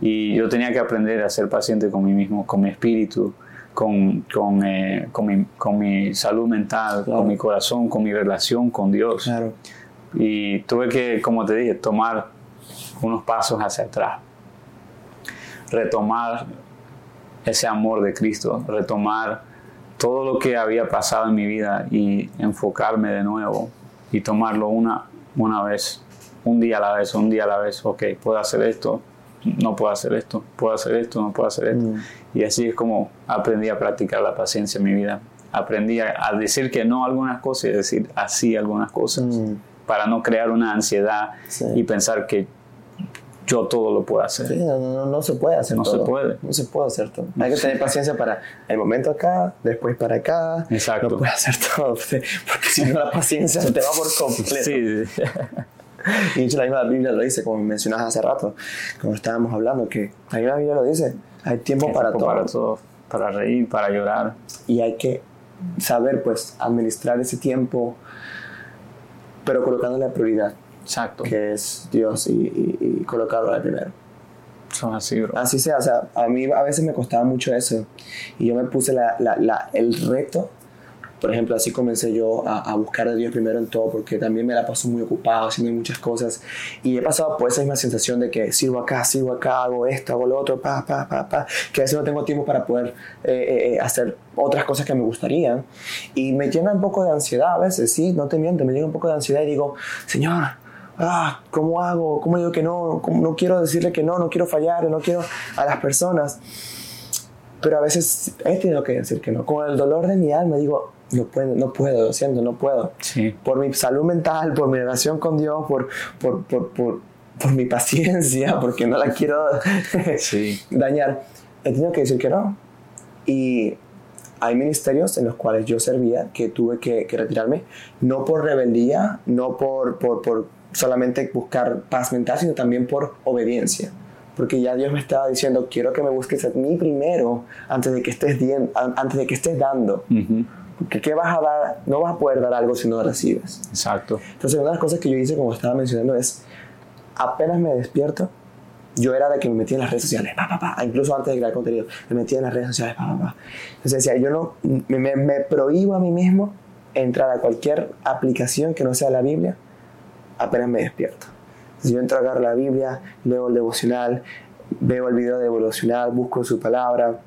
[SPEAKER 2] y yo tenía que aprender a ser paciente con mí mismo, con mi espíritu, con, con, eh, con, mi, con mi salud mental,
[SPEAKER 1] Claro.
[SPEAKER 2] con mi corazón, con mi relación con Dios.
[SPEAKER 1] Claro.
[SPEAKER 2] Y tuve que, como te dije, tomar unos pasos hacia atrás, retomar ese amor de Cristo, retomar todo lo que había pasado en mi vida y enfocarme de nuevo y tomarlo una, una vez, un día a la vez, un día a la vez, ok, puedo hacer esto, no puedo hacer esto, puedo hacer esto, no puedo hacer esto.
[SPEAKER 1] Mm.
[SPEAKER 2] Y así es como aprendí a practicar la paciencia en mi vida. Aprendí a, a decir que no a algunas cosas y decir así algunas cosas
[SPEAKER 1] Mm.
[SPEAKER 2] para no crear una ansiedad
[SPEAKER 1] Sí.
[SPEAKER 2] y pensar que yo todo lo puedo hacer.
[SPEAKER 1] Sí, no, no, no se puede hacer
[SPEAKER 2] No se
[SPEAKER 1] todo.
[SPEAKER 2] puede.
[SPEAKER 1] No se puede hacer todo. Hay que tener paciencia para el momento acá, después para acá.
[SPEAKER 2] Exacto.
[SPEAKER 1] No puedes hacer todo, porque si no la paciencia se te va por completo.
[SPEAKER 2] Sí, sí.
[SPEAKER 1] Y de hecho la misma Biblia lo dice, como mencionabas hace rato, cuando estábamos hablando, que la misma Biblia lo dice, hay tiempo para
[SPEAKER 2] Tiempo
[SPEAKER 1] todo.
[SPEAKER 2] para todo, para reír, para llorar.
[SPEAKER 1] Y hay que saber, pues, administrar ese tiempo, pero colocando la prioridad,
[SPEAKER 2] Exacto.
[SPEAKER 1] que es Dios, y, y- y colocarlo al primero.
[SPEAKER 2] Son así, bro.
[SPEAKER 1] Así sea, o sea, a mí a veces me costaba mucho eso. Y yo me puse la, la- la- el reto. Por ejemplo, así comencé yo a, a buscar a Dios primero en todo, porque también me la paso muy ocupado haciendo muchas cosas. Y he pasado por esa misma sensación de que sirvo acá, sirvo acá, hago esto, hago lo otro, pa, pa, pa, pa, que a veces no tengo tiempo para poder eh, eh, hacer otras cosas que me gustarían. Y me llena un poco de ansiedad a veces, sí, no te miento, me llega un poco de ansiedad y digo, Señor, ah, ¿cómo hago? ¿Cómo digo que no? ¿Cómo no quiero decirle que no? No quiero fallar, no quiero a las personas. Pero a veces he tenido que decir que no. Con el dolor de mi alma digo, no puedo, no puedo, lo siento, no puedo.
[SPEAKER 2] Sí.
[SPEAKER 1] Por mi salud mental, por mi relación con Dios, por, por, por, por, por mi paciencia, porque no la quiero
[SPEAKER 2] Sí.
[SPEAKER 1] dañar. He tenido que decir que no. Y hay ministerios en los cuales yo servía que tuve que, que retirarme, no por rebeldía, no por, por, por solamente buscar paz mental, sino también por obediencia. Porque ya Dios me estaba diciendo, quiero que me busques a mí primero antes de que estés, an- antes de que estés dando.
[SPEAKER 2] Ujú.
[SPEAKER 1] Porque ¿qué vas a dar? No vas a poder dar algo si no recibes.
[SPEAKER 2] Exacto.
[SPEAKER 1] Entonces, una de las cosas que yo hice, como estaba mencionando, es apenas me despierto, yo era de que me metía en las redes sociales, pa, pa, pa, incluso antes de crear contenido, me metía en las redes sociales, pa, pa, pa. Entonces decía, yo no, me- me prohíbo a mí mismo entrar a cualquier aplicación que no sea la Biblia, apenas me despierto. Entonces yo entro a agarrar la Biblia, leo el devocional, veo el video devocional, busco su palabra,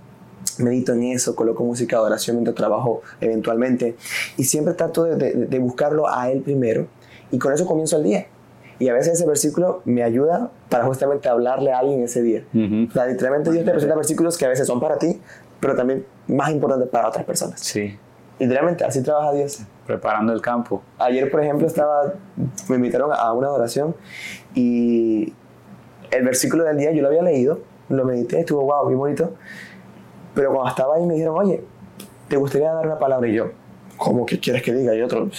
[SPEAKER 1] medito en eso, coloco música de oración mientras trabajo eventualmente y siempre trato de, de- de buscarlo a Él primero y con eso comienzo el día. Y a veces ese versículo me ayuda para justamente hablarle a alguien ese día.
[SPEAKER 2] Ujú.
[SPEAKER 1] O sea, literalmente Dios te presenta versículos que a veces son para ti, pero también más importantes para otras personas.
[SPEAKER 2] Sí.
[SPEAKER 1] Literalmente, así trabaja Dios.
[SPEAKER 2] Preparando el campo.
[SPEAKER 1] Ayer, por ejemplo, estaba, me invitaron a una adoración y el versículo del día yo lo había leído, lo medité, estuvo wow, bien bonito. Pero cuando estaba ahí me dijeron, oye, ¿te gustaría dar una palabra? Y yo, ¿cómo que quieres que diga? Y otro,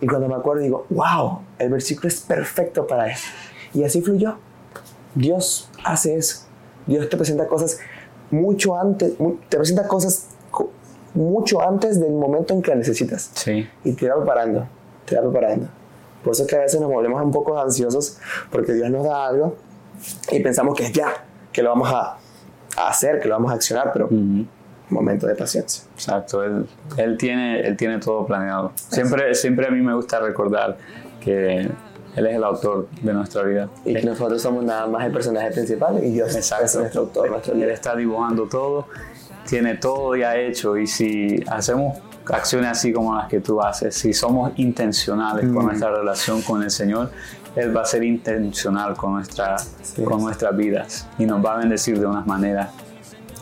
[SPEAKER 1] y cuando me acuerdo digo, wow, el versículo es perfecto para eso. Y así fluyó. Dios hace eso. Dios te presenta cosas mucho antes, te presenta cosas mucho antes del momento en que la necesitas.
[SPEAKER 2] Sí.
[SPEAKER 1] Y te va preparando, te va preparando. Por eso es que a veces nos volvemos un poco ansiosos porque Dios nos da algo y pensamos que es ya, que lo vamos a, hacer, que lo vamos a accionar, pero momento de paciencia.
[SPEAKER 2] Exacto, él, él, tiene, él tiene todo planeado. Siempre, siempre a mí me gusta recordar que él es el autor de nuestra vida.
[SPEAKER 1] Y que nosotros somos nada más el personaje principal y Dios es nuestro autor, nuestro
[SPEAKER 2] Él está dibujando todo, tiene todo ya hecho y si hacemos acciones así como las que tú haces, si somos intencionales con mm. nuestra relación con el Señor, Él va a ser intencional con, nuestra, con nuestras vidas y nos va a bendecir de unas maneras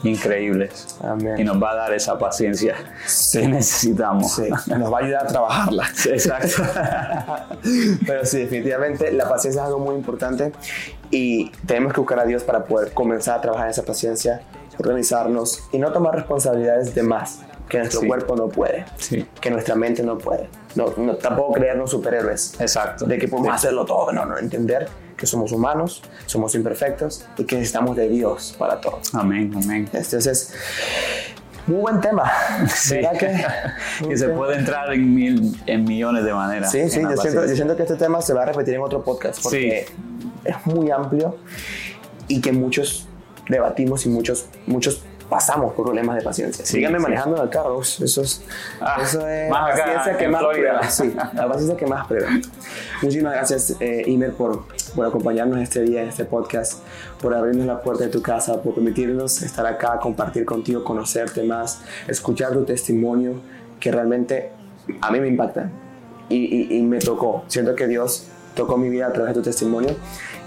[SPEAKER 2] increíbles. Y nos va a dar esa paciencia que necesitamos.
[SPEAKER 1] Nos va a ayudar a trabajarla.
[SPEAKER 2] exacto.
[SPEAKER 1] Pero sí, definitivamente la paciencia es algo muy importante y tenemos que buscar a Dios para poder comenzar a trabajar esa paciencia, organizarnos y no tomar responsabilidades de más que nuestro cuerpo no puede, que nuestra mente no puede. No, no, tampoco creernos superhéroes.
[SPEAKER 2] Exacto.
[SPEAKER 1] De que podemos hacerlo todo. No, no, entender que somos humanos, somos imperfectos y que necesitamos de Dios para todo.
[SPEAKER 2] Amén, amén.
[SPEAKER 1] Entonces, muy buen tema.
[SPEAKER 2] Sí. que, se puede entrar en, mil, en millones de maneras.
[SPEAKER 1] Sí, sí, yo siento, yo siento, que este tema se va a repetir en otro podcast porque es muy amplio y que muchos debatimos y muchos, muchos pasamos por problemas de paciencia. Síganme manejando en el carro, eso es,
[SPEAKER 2] ah,
[SPEAKER 1] eso es
[SPEAKER 2] más paciencia que más prueba.
[SPEAKER 1] Sí, la paciencia que más prueba. Muchísimas gracias, eh, Imer, por, por acompañarnos este día en este podcast, por abrirnos la puerta de tu casa, por permitirnos estar acá, compartir contigo, conocerte más, escuchar tu testimonio, que realmente a mí me impacta y, y, y me tocó. Siento que Dios tocó mi vida a través de tu testimonio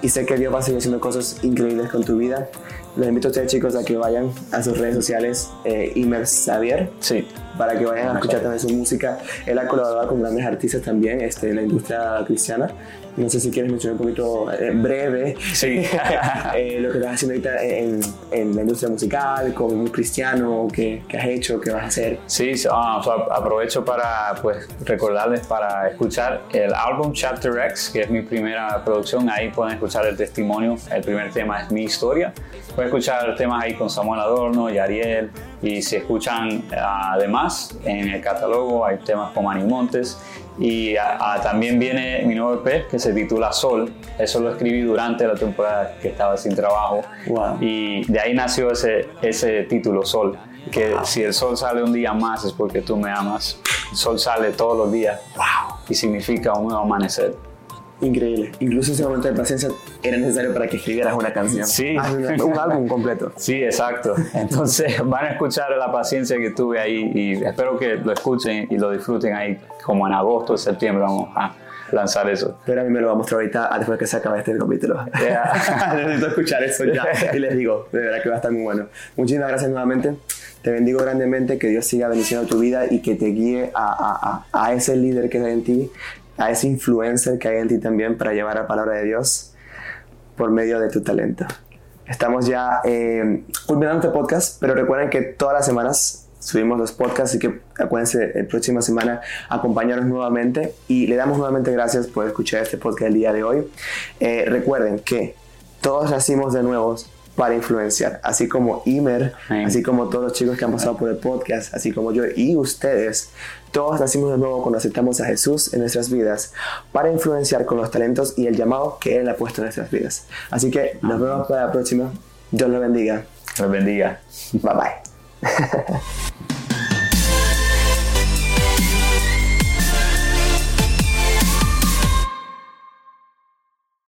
[SPEAKER 1] y sé que Dios va a seguir haciendo cosas increíbles con tu vida. Les invito a ustedes chicos a que vayan a sus redes sociales, eh, Imer Xavier,
[SPEAKER 2] sí.
[SPEAKER 1] para que vayan a escuchar también su música. Él ha colaborado con grandes artistas también este, en la industria cristiana. No sé si quieres mencionar un poquito eh, breve
[SPEAKER 2] sí.
[SPEAKER 1] eh, lo que estás haciendo ahorita en, en, la industria musical, con un cristiano, qué, has hecho, qué vas a hacer.
[SPEAKER 2] Sí, ah, aprovecho para pues, recordarles para escuchar el álbum Chapter X, que es mi primera producción. Ahí pueden escuchar el testimonio. El primer tema es mi historia. Pueden escuchar temas ahí con Samuel Adorno y Ariel. Y si escuchan además en el catálogo hay temas con Manny Montes y también viene mi nuevo EP que se titula Sol. Eso lo escribí durante la temporada que estaba sin trabajo. Y de ahí nació ese, ese título, Sol. Que si el sol sale un día más es porque tú me amas. El sol sale todos los días.
[SPEAKER 1] Wow.
[SPEAKER 2] Y significa un nuevo amanecer.
[SPEAKER 1] Increíble. Incluso ese momento de paciencia era necesario para que escribieras una canción.
[SPEAKER 2] Sí.
[SPEAKER 1] Ah, un álbum completo.
[SPEAKER 2] Sí, exacto. Entonces van a escuchar la paciencia que tuve ahí y espero que lo escuchen y lo disfruten ahí como en agosto, septiembre vamos a lanzar eso.
[SPEAKER 1] Pero a mí me lo va a mostrar ahorita después que se acabe este capítulo. Necesito escuchar eso ya. Y les digo, de verdad que va a estar muy bueno. Muchísimas gracias nuevamente. Te bendigo grandemente, que Dios siga bendiciendo tu vida y que te guíe a, a, a ese líder que hay en ti, a ese influencer que hay en ti también para llevar la palabra de Dios por medio de tu talento. Estamos ya eh, culminando este podcast, pero recuerden que todas las semanas subimos los podcasts, así que acuérdense la próxima semana acompañarnos nuevamente y le damos nuevamente gracias por escuchar este podcast el día de hoy. Eh, recuerden que todos nacimos de nuevos para influenciar, así como Imer, así como todos los chicos que han pasado por el podcast, así como yo y ustedes, todos nacimos de nuevo cuando aceptamos a Jesús en nuestras vidas para influenciar con los talentos y el llamado que Él ha puesto en nuestras vidas. Así que nos vemos para la próxima. Dios los bendiga.
[SPEAKER 2] Dios bendiga.
[SPEAKER 1] Bye bye.